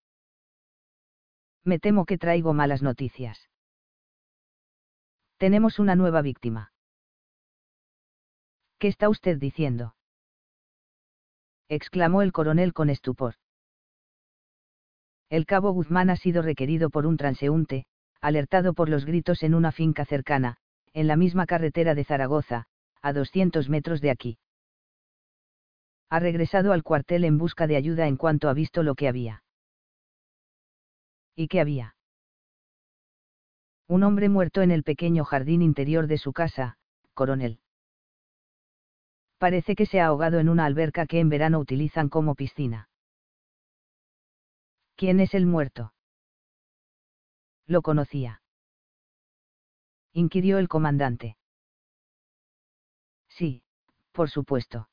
Me temo que traigo malas noticias. Tenemos una nueva víctima. ¿Qué está usted diciendo? exclamó el coronel con estupor. El cabo Guzmán ha sido requerido por un transeúnte, alertado por los gritos en una finca cercana, en la misma carretera de Zaragoza, a 200 metros de aquí. Ha regresado al cuartel en busca de ayuda en cuanto ha visto lo que había. ¿Y qué había? Un hombre muerto en el pequeño jardín interior de su casa, coronel. Parece que se ha ahogado en una alberca que en verano utilizan como piscina. ¿Quién es el muerto? Lo conocía. Inquirió el comandante. Sí, por supuesto.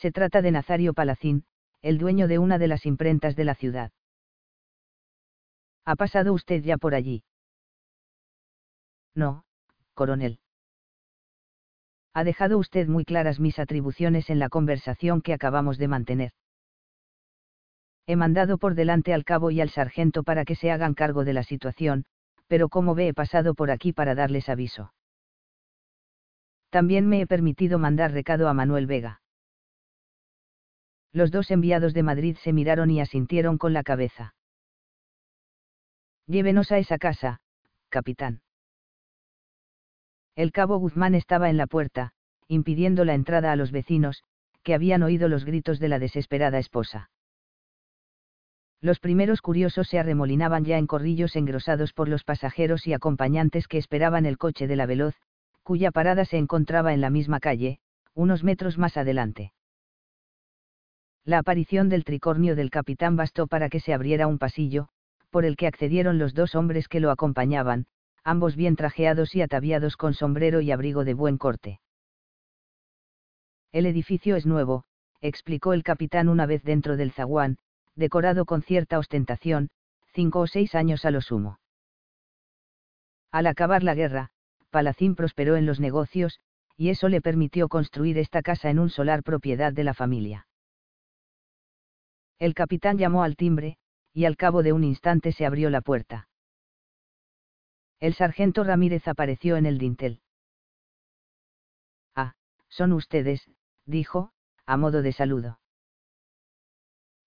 Se trata de Nazario Palacín, el dueño de una de las imprentas de la ciudad. ¿Ha pasado usted ya por allí? No, coronel. Ha dejado usted muy claras mis atribuciones en la conversación que acabamos de mantener. He mandado por delante al cabo y al sargento para que se hagan cargo de la situación, pero como ve he pasado por aquí para darles aviso. También me he permitido mandar recado a Manuel Vega. Los dos enviados de Madrid se miraron y asintieron con la cabeza. Llévenos a esa casa, capitán. El cabo Guzmán estaba en la puerta, impidiendo la entrada a los vecinos, que habían oído los gritos de la desesperada esposa. Los primeros curiosos se arremolinaban ya en corrillos engrosados por los pasajeros y acompañantes que esperaban el coche de la veloz, cuya parada se encontraba en la misma calle, unos metros más adelante. La aparición del tricornio del capitán bastó para que se abriera un pasillo, por el que accedieron los dos hombres que lo acompañaban, ambos bien trajeados y ataviados con sombrero y abrigo de buen corte. El edificio es nuevo, explicó el capitán una vez dentro del zaguán, decorado con cierta ostentación, cinco o seis años a lo sumo. Al acabar la guerra, Palacín prosperó en los negocios, y eso le permitió construir esta casa en un solar propiedad de la familia. El capitán llamó al timbre, y al cabo de un instante se abrió la puerta. El sargento Ramírez apareció en el dintel. Ah, son ustedes, dijo, a modo de saludo.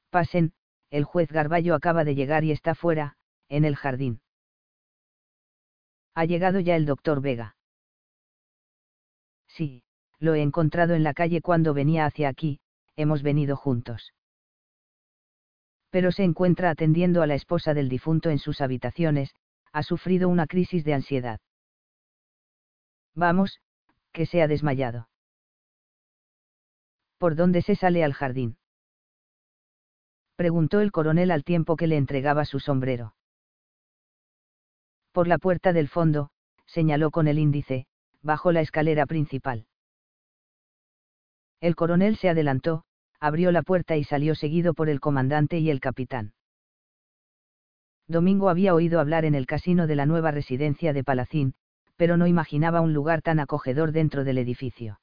Pasen, el juez Garballo acaba de llegar y está fuera, en el jardín. Ha llegado ya el doctor Vega. Sí, lo he encontrado en la calle cuando venía hacia aquí, hemos venido juntos. Pero se encuentra atendiendo a la esposa del difunto en sus habitaciones, ha sufrido una crisis de ansiedad. Vamos, que se ha desmayado. ¿Por dónde se sale al jardín? preguntó el coronel al tiempo que le entregaba su sombrero. Por la puerta del fondo, señaló con el índice, bajo la escalera principal. El coronel se adelantó, abrió la puerta y salió seguido por el comandante y el capitán. Domingo había oído hablar en el casino de la nueva residencia de Palacín, pero no imaginaba un lugar tan acogedor dentro del edificio.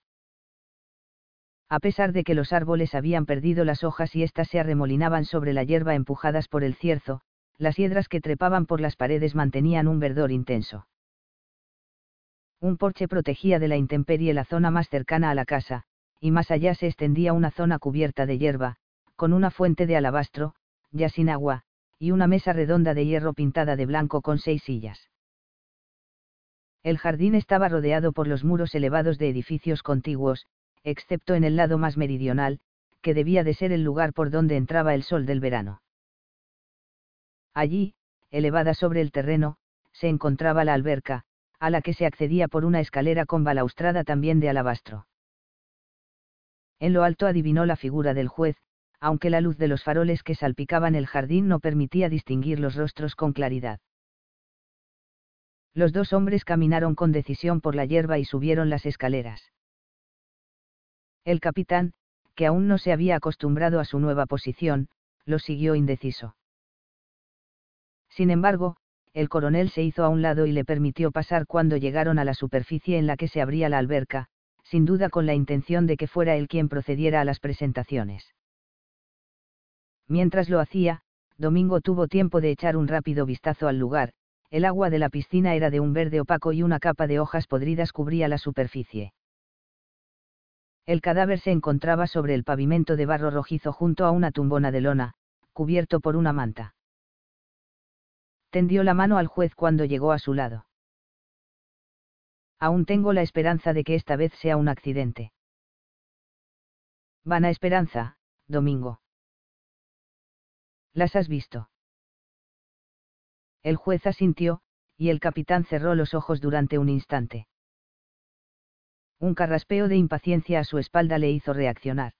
A pesar de que los árboles habían perdido las hojas y éstas se arremolinaban sobre la hierba empujadas por el cierzo, las hiedras que trepaban por las paredes mantenían un verdor intenso. Un porche protegía de la intemperie la zona más cercana a la casa, y más allá se extendía una zona cubierta de hierba, con una fuente de alabastro, ya sin agua, y una mesa redonda de hierro pintada de blanco con seis sillas. El jardín estaba rodeado por los muros elevados de edificios contiguos, excepto en el lado más meridional, que debía de ser el lugar por donde entraba el sol del verano. Allí, elevada sobre el terreno, se encontraba la alberca, a la que se accedía por una escalera con balaustrada también de alabastro. En lo alto adivinó la figura del juez, aunque la luz de los faroles que salpicaban el jardín no permitía distinguir los rostros con claridad. Los dos hombres caminaron con decisión por la hierba y subieron las escaleras. El capitán, que aún no se había acostumbrado a su nueva posición, lo siguió indeciso. Sin embargo, el coronel se hizo a un lado y le permitió pasar cuando llegaron a la superficie en la que se abría la alberca, sin duda con la intención de que fuera él quien procediera a las presentaciones. Mientras lo hacía, Domingo tuvo tiempo de echar un rápido vistazo al lugar, el agua de la piscina era de un verde opaco y una capa de hojas podridas cubría la superficie. El cadáver se encontraba sobre el pavimento de barro rojizo junto a una tumbona de lona, cubierto por una manta. Tendió la mano al juez cuando llegó a su lado. Aún tengo la esperanza de que esta vez sea un accidente. Vana esperanza, Domingo. ¿Las has visto? El juez asintió, y el capitán cerró los ojos durante un instante. Un carraspeo de impaciencia a su espalda le hizo reaccionar.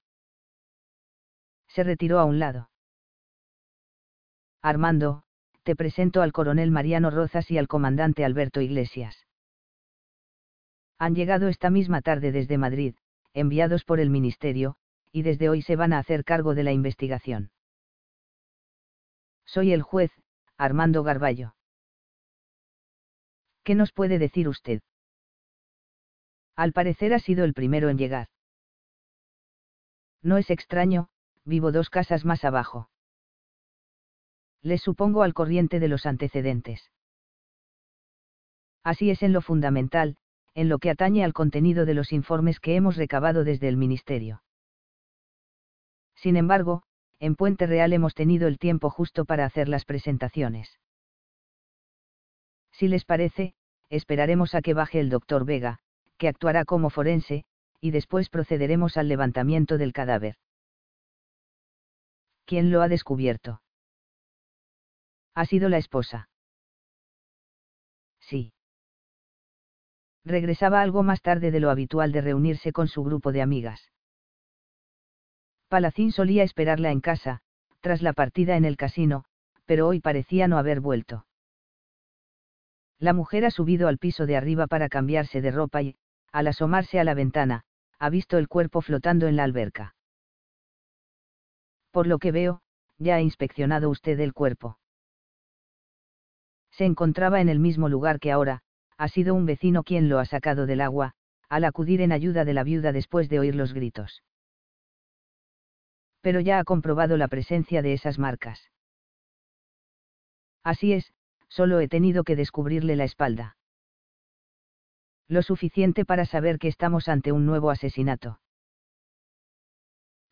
Se retiró a un lado. Armando, te presento al coronel Mariano Rozas y al comandante Alberto Iglesias. Han llegado esta misma tarde desde Madrid, enviados por el Ministerio, y desde hoy se van a hacer cargo de la investigación. Soy el juez, Armando Garballo. ¿Qué nos puede decir usted? Al parecer ha sido el primero en llegar. No es extraño, vivo dos casas más abajo. Les supongo al corriente de los antecedentes. Así es en lo fundamental, en lo que atañe al contenido de los informes que hemos recabado desde el Ministerio. Sin embargo, en Puente Real hemos tenido el tiempo justo para hacer las presentaciones. Si les parece, esperaremos a que baje el doctor Vega, que actuará como forense, y después procederemos al levantamiento del cadáver. ¿Quién lo ha descubierto? Ha sido la esposa. Sí. Regresaba algo más tarde de lo habitual de reunirse con su grupo de amigas. Palacín solía esperarla en casa, tras la partida en el casino, pero hoy parecía no haber vuelto. La mujer ha subido al piso de arriba para cambiarse de ropa y, al asomarse a la ventana, ha visto el cuerpo flotando en la alberca. Por lo que veo, ya ha inspeccionado usted el cuerpo. Se encontraba en el mismo lugar que ahora, ha sido un vecino quien lo ha sacado del agua, al acudir en ayuda de la viuda después de oír los gritos. Pero ya ha comprobado la presencia de esas marcas. Así es, solo he tenido que descubrirle la espalda. Lo suficiente para saber que estamos ante un nuevo asesinato.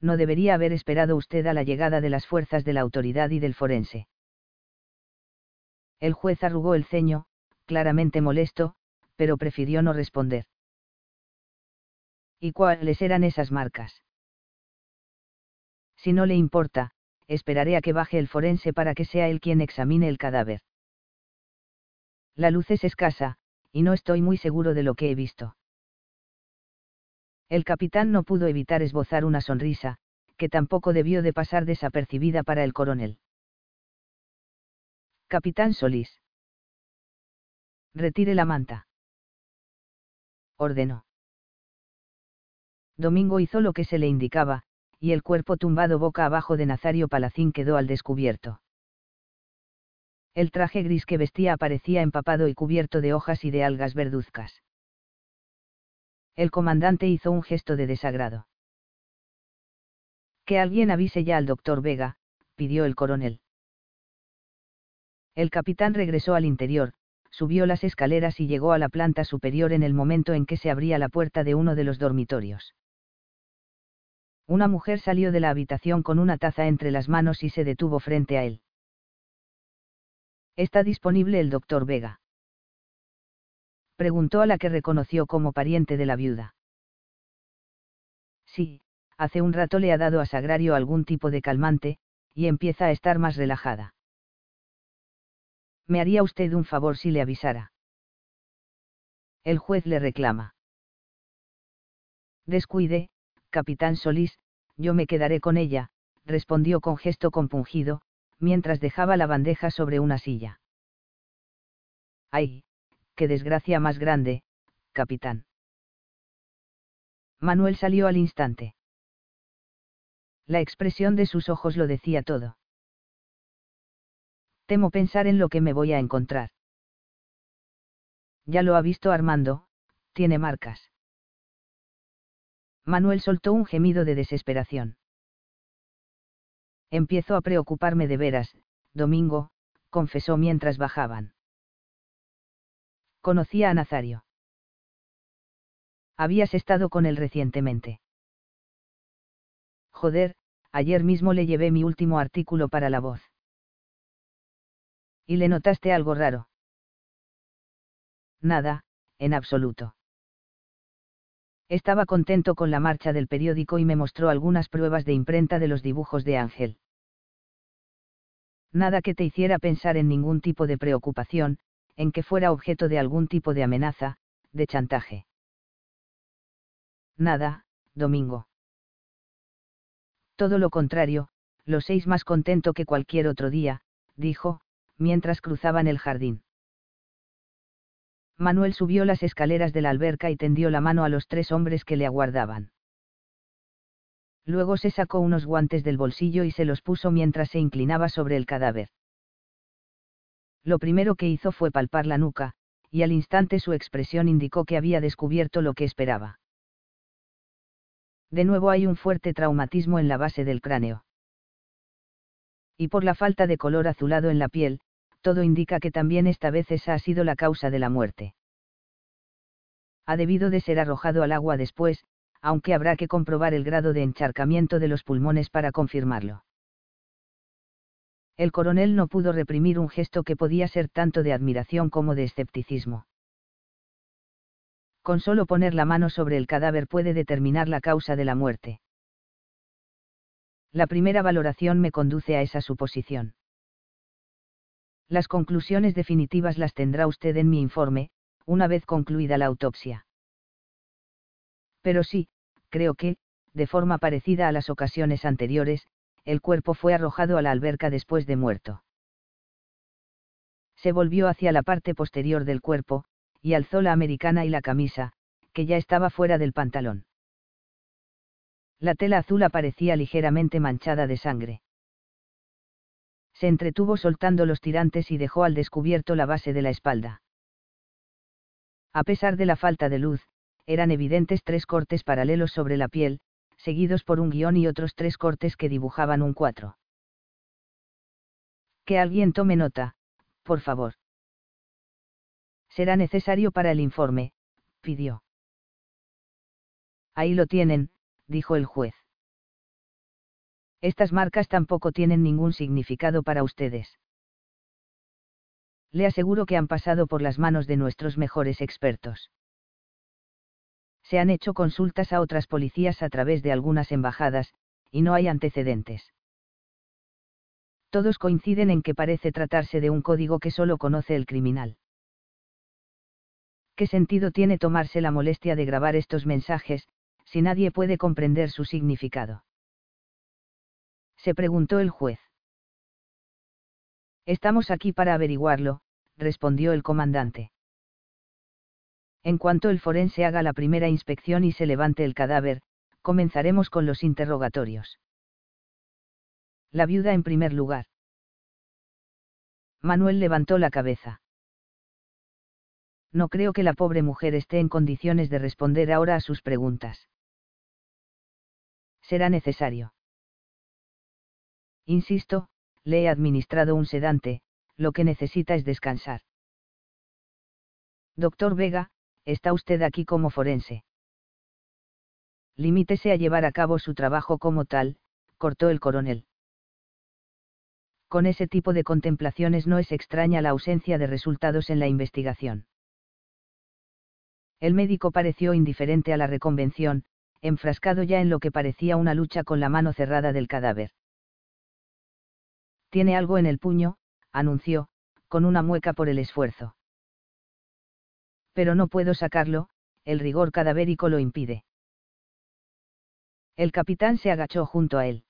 No debería haber esperado usted a la llegada de las fuerzas de la autoridad y del forense. El juez arrugó el ceño, claramente molesto, pero prefirió no responder. ¿Y cuáles eran esas marcas? Si no le importa, esperaré a que baje el forense para que sea él quien examine el cadáver. La luz es escasa, y no estoy muy seguro de lo que he visto. El capitán no pudo evitar esbozar una sonrisa, que tampoco debió de pasar desapercibida para el coronel. Capitán Solís. Retire la manta. Ordenó. Domingo hizo lo que se le indicaba, y el cuerpo tumbado boca abajo de Nazario Palacín quedó al descubierto. El traje gris que vestía aparecía empapado y cubierto de hojas y de algas verduzcas. El comandante hizo un gesto de desagrado. Que alguien avise ya al doctor Vega, pidió el coronel. El capitán regresó al interior, subió las escaleras y llegó a la planta superior en el momento en que se abría la puerta de uno de los dormitorios. Una mujer salió de la habitación con una taza entre las manos y se detuvo frente a él. ¿Está disponible el doctor Vega? Preguntó a la que reconoció como pariente de la viuda. Sí, hace un rato le ha dado a Sagrario algún tipo de calmante, y empieza a estar más relajada. Me haría usted un favor si le avisara. El juez le reclama. Descuide, capitán Solís, yo me quedaré con ella, respondió con gesto compungido, mientras dejaba la bandeja sobre una silla. ¡Ay! ¡Qué desgracia más grande, capitán! Manuel salió al instante. La expresión de sus ojos lo decía todo. Temo pensar en lo que me voy a encontrar. Ya lo ha visto Armando, tiene marcas. Manuel soltó un gemido de desesperación. Empiezo a preocuparme de veras, Domingo, confesó mientras bajaban. Conocía a Nazario. Habías estado con él recientemente. Joder, ayer mismo le llevé mi último artículo para la voz. ¿Y le notaste algo raro? Nada, en absoluto. Estaba contento con la marcha del periódico y me mostró algunas pruebas de imprenta de los dibujos de Ángel. Nada que te hiciera pensar en ningún tipo de preocupación, en que fuera objeto de algún tipo de amenaza, de chantaje. Nada, Domingo. Todo lo contrario, lo seis más contento que cualquier otro día, dijo, mientras cruzaban el jardín. Manuel subió las escaleras de la alberca y tendió la mano a los tres hombres que le aguardaban. Luego se sacó unos guantes del bolsillo y se los puso mientras se inclinaba sobre el cadáver. Lo primero que hizo fue palpar la nuca, y al instante su expresión indicó que había descubierto lo que esperaba. De nuevo hay un fuerte traumatismo en la base del cráneo. Y por la falta de color azulado en la piel, todo indica que también esta vez esa ha sido la causa de la muerte. Ha debido de ser arrojado al agua después, aunque habrá que comprobar el grado de encharcamiento de los pulmones para confirmarlo. El coronel no pudo reprimir un gesto que podía ser tanto de admiración como de escepticismo. Con solo poner la mano sobre el cadáver puede determinar la causa de la muerte. La primera valoración me conduce a esa suposición. Las conclusiones definitivas las tendrá usted en mi informe, una vez concluida la autopsia. Pero sí, creo que, de forma parecida a las ocasiones anteriores, el cuerpo fue arrojado a la alberca después de muerto. Se volvió hacia la parte posterior del cuerpo, y alzó la americana y la camisa, que ya estaba fuera del pantalón. La tela azul aparecía ligeramente manchada de sangre. Se entretuvo soltando los tirantes y dejó al descubierto la base de la espalda. A pesar de la falta de luz, eran evidentes tres cortes paralelos sobre la piel, seguidos por un guion y otros tres cortes que dibujaban un cuatro. Que alguien tome nota, por favor. Será necesario para el informe, pidió. Ahí lo tienen, dijo el juez. Estas marcas tampoco tienen ningún significado para ustedes. Le aseguro que han pasado por las manos de nuestros mejores expertos se han hecho consultas a otras policías a través de algunas embajadas, y no hay antecedentes. Todos coinciden en que parece tratarse de un código que solo conoce el criminal. ¿Qué sentido tiene tomarse la molestia de grabar estos mensajes, si nadie puede comprender su significado? Se preguntó el juez. Estamos aquí para averiguarlo, respondió el comandante. En cuanto el forense haga la primera inspección y se levante el cadáver, comenzaremos con los interrogatorios. La viuda en primer lugar. Manuel levantó la cabeza. No creo que la pobre mujer esté en condiciones de responder ahora a sus preguntas. Será necesario. Insisto, le he administrado un sedante, lo que necesita es descansar. Doctor Vega, está usted aquí como forense. Limítese a llevar a cabo su trabajo como tal, cortó el coronel. Con ese tipo de contemplaciones no es extraña la ausencia de resultados en la investigación. El médico pareció indiferente a la reconvención, enfrascado ya en lo que parecía una lucha con la mano cerrada del cadáver. Tiene algo en el puño, anunció, con una mueca por el esfuerzo pero no puedo sacarlo, el rigor cadavérico lo impide. El capitán se agachó junto a él.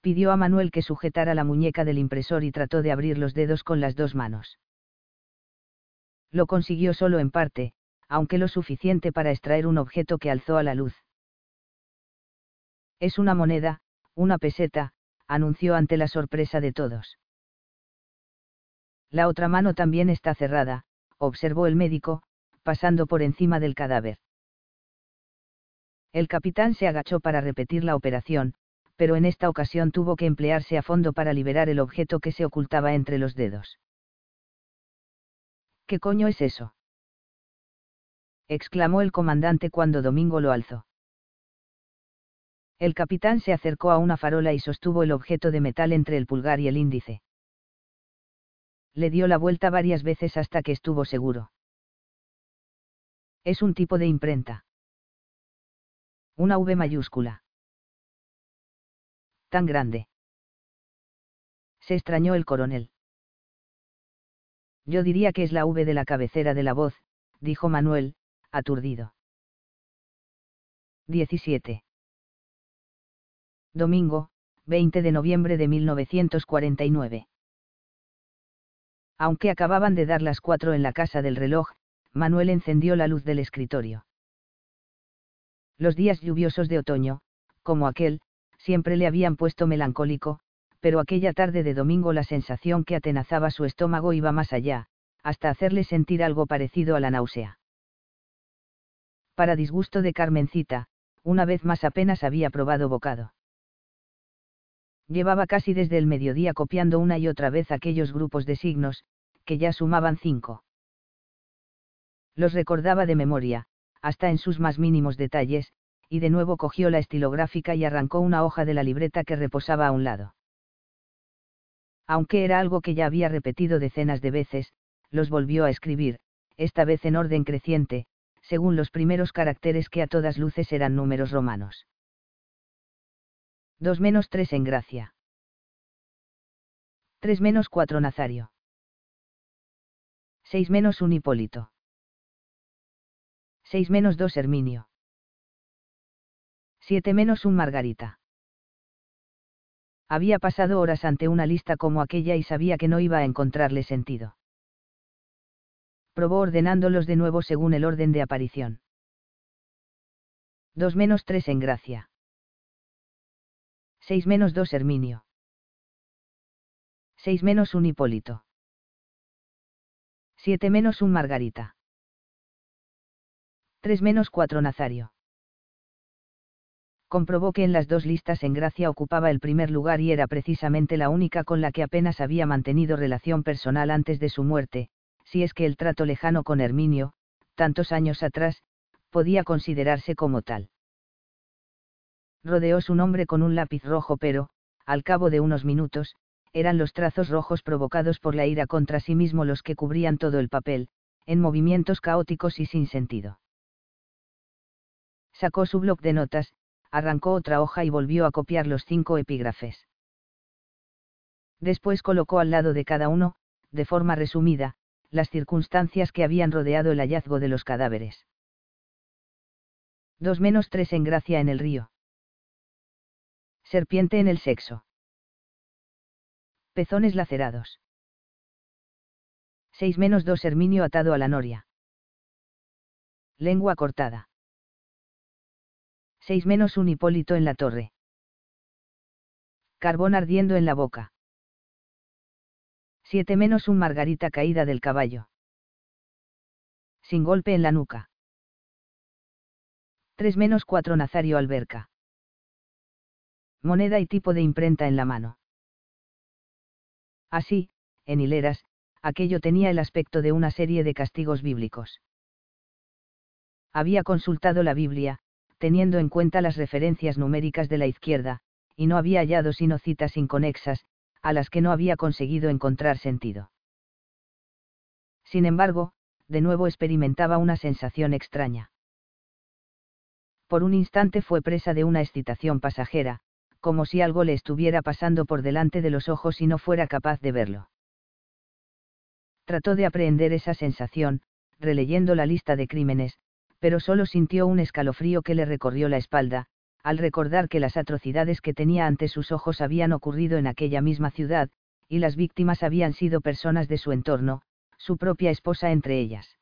Pidió a Manuel que sujetara la muñeca del impresor y trató de abrir los dedos con las dos manos. Lo consiguió solo en parte, aunque lo suficiente para extraer un objeto que alzó a la luz. Es una moneda, una peseta, anunció ante la sorpresa de todos. La otra mano también está cerrada, observó el médico, pasando por encima del cadáver. El capitán se agachó para repetir la operación, pero en esta ocasión tuvo que emplearse a fondo para liberar el objeto que se ocultaba entre los dedos. ¿Qué coño es eso? exclamó el comandante cuando Domingo lo alzó. El capitán se acercó a una farola y sostuvo el objeto de metal entre el pulgar y el índice le dio la vuelta varias veces hasta que estuvo seguro. Es un tipo de imprenta. Una V mayúscula. Tan grande. Se extrañó el coronel. Yo diría que es la V de la cabecera de la voz, dijo Manuel, aturdido. 17. Domingo, 20 de noviembre de 1949. Aunque acababan de dar las cuatro en la casa del reloj, Manuel encendió la luz del escritorio. Los días lluviosos de otoño, como aquel, siempre le habían puesto melancólico, pero aquella tarde de domingo la sensación que atenazaba su estómago iba más allá, hasta hacerle sentir algo parecido a la náusea. Para disgusto de Carmencita, una vez más apenas había probado bocado. Llevaba casi desde el mediodía copiando una y otra vez aquellos grupos de signos, que ya sumaban cinco. Los recordaba de memoria, hasta en sus más mínimos detalles, y de nuevo cogió la estilográfica y arrancó una hoja de la libreta que reposaba a un lado. Aunque era algo que ya había repetido decenas de veces, los volvió a escribir, esta vez en orden creciente, según los primeros caracteres que a todas luces eran números romanos. 2 menos 3 en gracia. 3 menos 4 Nazario. 6 menos 1 Hipólito. 6 menos 2 Herminio. 7 menos 1 Margarita. Había pasado horas ante una lista como aquella y sabía que no iba a encontrarle sentido. Probó ordenándolos de nuevo según el orden de aparición. 2 menos 3 en gracia. 6 menos 2 Herminio. 6 menos 1 Hipólito. 7 menos 1 Margarita. 3 menos 4 Nazario comprobó que en las dos listas en Gracia ocupaba el primer lugar y era precisamente la única con la que apenas había mantenido relación personal antes de su muerte, si es que el trato lejano con Herminio, tantos años atrás, podía considerarse como tal. Rodeó su nombre con un lápiz rojo pero, al cabo de unos minutos, eran los trazos rojos provocados por la ira contra sí mismo los que cubrían todo el papel, en movimientos caóticos y sin sentido. Sacó su bloc de notas, arrancó otra hoja y volvió a copiar los cinco epígrafes. Después colocó al lado de cada uno, de forma resumida, las circunstancias que habían rodeado el hallazgo de los cadáveres. 2 menos 3 en gracia en el río. Serpiente en el sexo. Pezones lacerados. 6 menos 2 Herminio atado a la noria. Lengua cortada. 6 menos un Hipólito en la torre. Carbón ardiendo en la boca. 7 menos un Margarita caída del caballo. Sin golpe en la nuca. 3 menos 4 Nazario alberca. Moneda y tipo de imprenta en la mano. Así, en hileras, aquello tenía el aspecto de una serie de castigos bíblicos. Había consultado la Biblia, teniendo en cuenta las referencias numéricas de la izquierda, y no había hallado sino citas inconexas, a las que no había conseguido encontrar sentido. Sin embargo, de nuevo experimentaba una sensación extraña. Por un instante fue presa de una excitación pasajera, como si algo le estuviera pasando por delante de los ojos y no fuera capaz de verlo. Trató de aprehender esa sensación, releyendo la lista de crímenes, pero solo sintió un escalofrío que le recorrió la espalda, al recordar que las atrocidades que tenía ante sus ojos habían ocurrido en aquella misma ciudad, y las víctimas habían sido personas de su entorno, su propia esposa entre ellas.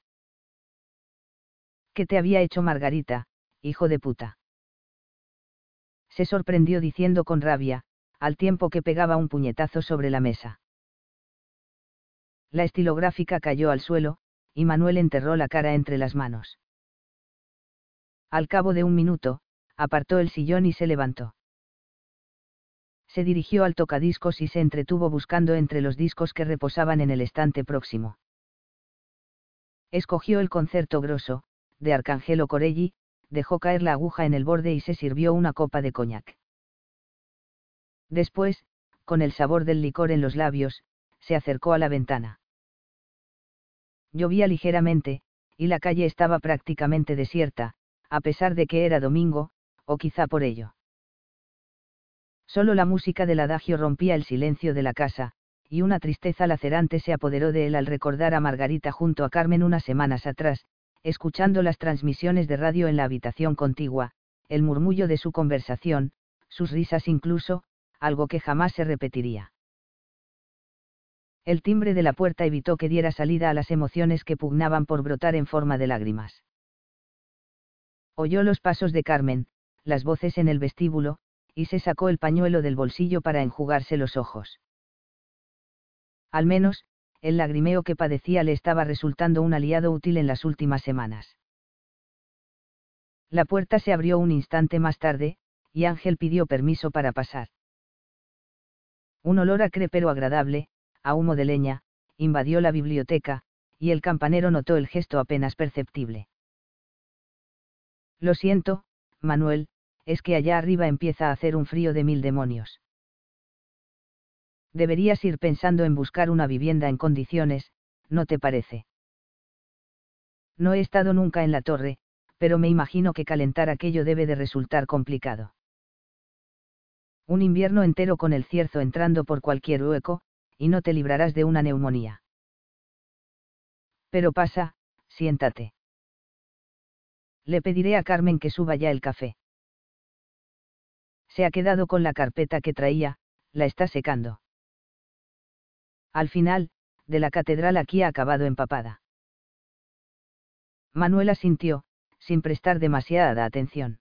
¿Qué te había hecho Margarita, hijo de puta? Se sorprendió diciendo con rabia, al tiempo que pegaba un puñetazo sobre la mesa. La estilográfica cayó al suelo, y Manuel enterró la cara entre las manos. Al cabo de un minuto, apartó el sillón y se levantó. Se dirigió al tocadiscos y se entretuvo buscando entre los discos que reposaban en el estante próximo. Escogió el concierto grosso, de Arcangelo Corelli, dejó caer la aguja en el borde y se sirvió una copa de coñac. Después, con el sabor del licor en los labios, se acercó a la ventana. Llovía ligeramente, y la calle estaba prácticamente desierta, a pesar de que era domingo, o quizá por ello. Solo la música del adagio rompía el silencio de la casa, y una tristeza lacerante se apoderó de él al recordar a Margarita junto a Carmen unas semanas atrás, escuchando las transmisiones de radio en la habitación contigua, el murmullo de su conversación, sus risas incluso, algo que jamás se repetiría. El timbre de la puerta evitó que diera salida a las emociones que pugnaban por brotar en forma de lágrimas. Oyó los pasos de Carmen, las voces en el vestíbulo, y se sacó el pañuelo del bolsillo para enjugarse los ojos. Al menos, el lagrimeo que padecía le estaba resultando un aliado útil en las últimas semanas. La puerta se abrió un instante más tarde, y Ángel pidió permiso para pasar. Un olor acre pero agradable, a humo de leña, invadió la biblioteca, y el campanero notó el gesto apenas perceptible. Lo siento, Manuel, es que allá arriba empieza a hacer un frío de mil demonios. Deberías ir pensando en buscar una vivienda en condiciones, ¿no te parece? No he estado nunca en la torre, pero me imagino que calentar aquello debe de resultar complicado. Un invierno entero con el cierzo entrando por cualquier hueco, y no te librarás de una neumonía. Pero pasa, siéntate. Le pediré a Carmen que suba ya el café. Se ha quedado con la carpeta que traía, la está secando. Al final, de la catedral aquí ha acabado empapada. Manuela sintió, sin prestar demasiada atención.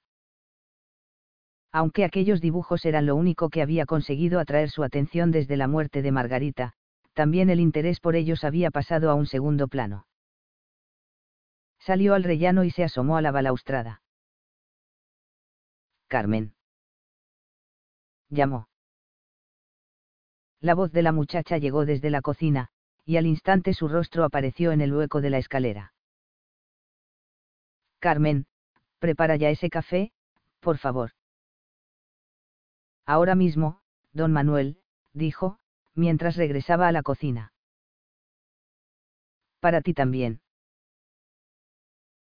Aunque aquellos dibujos eran lo único que había conseguido atraer su atención desde la muerte de Margarita, también el interés por ellos había pasado a un segundo plano. Salió al rellano y se asomó a la balaustrada. Carmen. Llamó. La voz de la muchacha llegó desde la cocina, y al instante su rostro apareció en el hueco de la escalera. Carmen, prepara ya ese café, por favor. Ahora mismo, don Manuel, dijo, mientras regresaba a la cocina. Para ti también.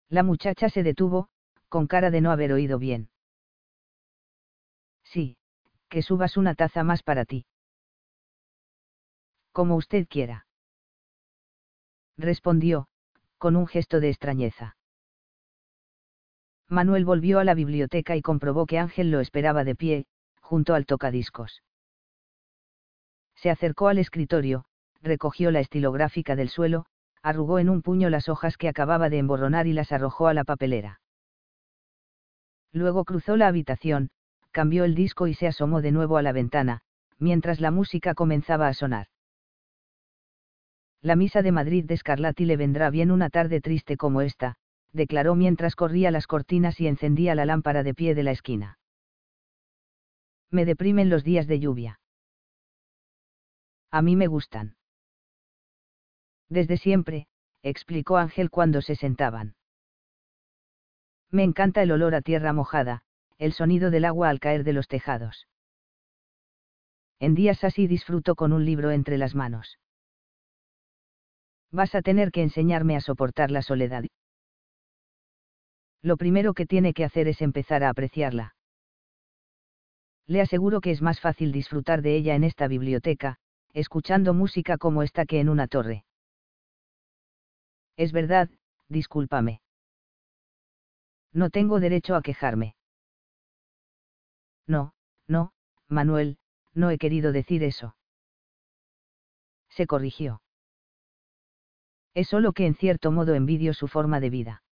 La muchacha se detuvo, con cara de no haber oído bien. Sí, que subas una taza más para ti. Como usted quiera. Respondió, con un gesto de extrañeza. Manuel volvió a la biblioteca y comprobó que Ángel lo esperaba de pie, junto al tocadiscos. Se acercó al escritorio, recogió la estilográfica del suelo, arrugó en un puño las hojas que acababa de emborronar y las arrojó a la papelera. Luego cruzó la habitación, cambió el disco y se asomó de nuevo a la ventana, mientras la música comenzaba a sonar. La misa de Madrid de Scarlatti le vendrá bien una tarde triste como esta, declaró mientras corría las cortinas y encendía la lámpara de pie de la esquina me deprimen los días de lluvia. A mí me gustan. Desde siempre, explicó Ángel cuando se sentaban. Me encanta el olor a tierra mojada, el sonido del agua al caer de los tejados. En días así disfruto con un libro entre las manos. Vas a tener que enseñarme a soportar la soledad. Lo primero que tiene que hacer es empezar a apreciarla le aseguro que es más fácil disfrutar de ella en esta biblioteca, escuchando música como esta que en una torre. Es verdad, discúlpame. No tengo derecho a quejarme. No, no, Manuel, no he querido decir eso. Se corrigió. Es solo que en cierto modo envidio su forma de vida.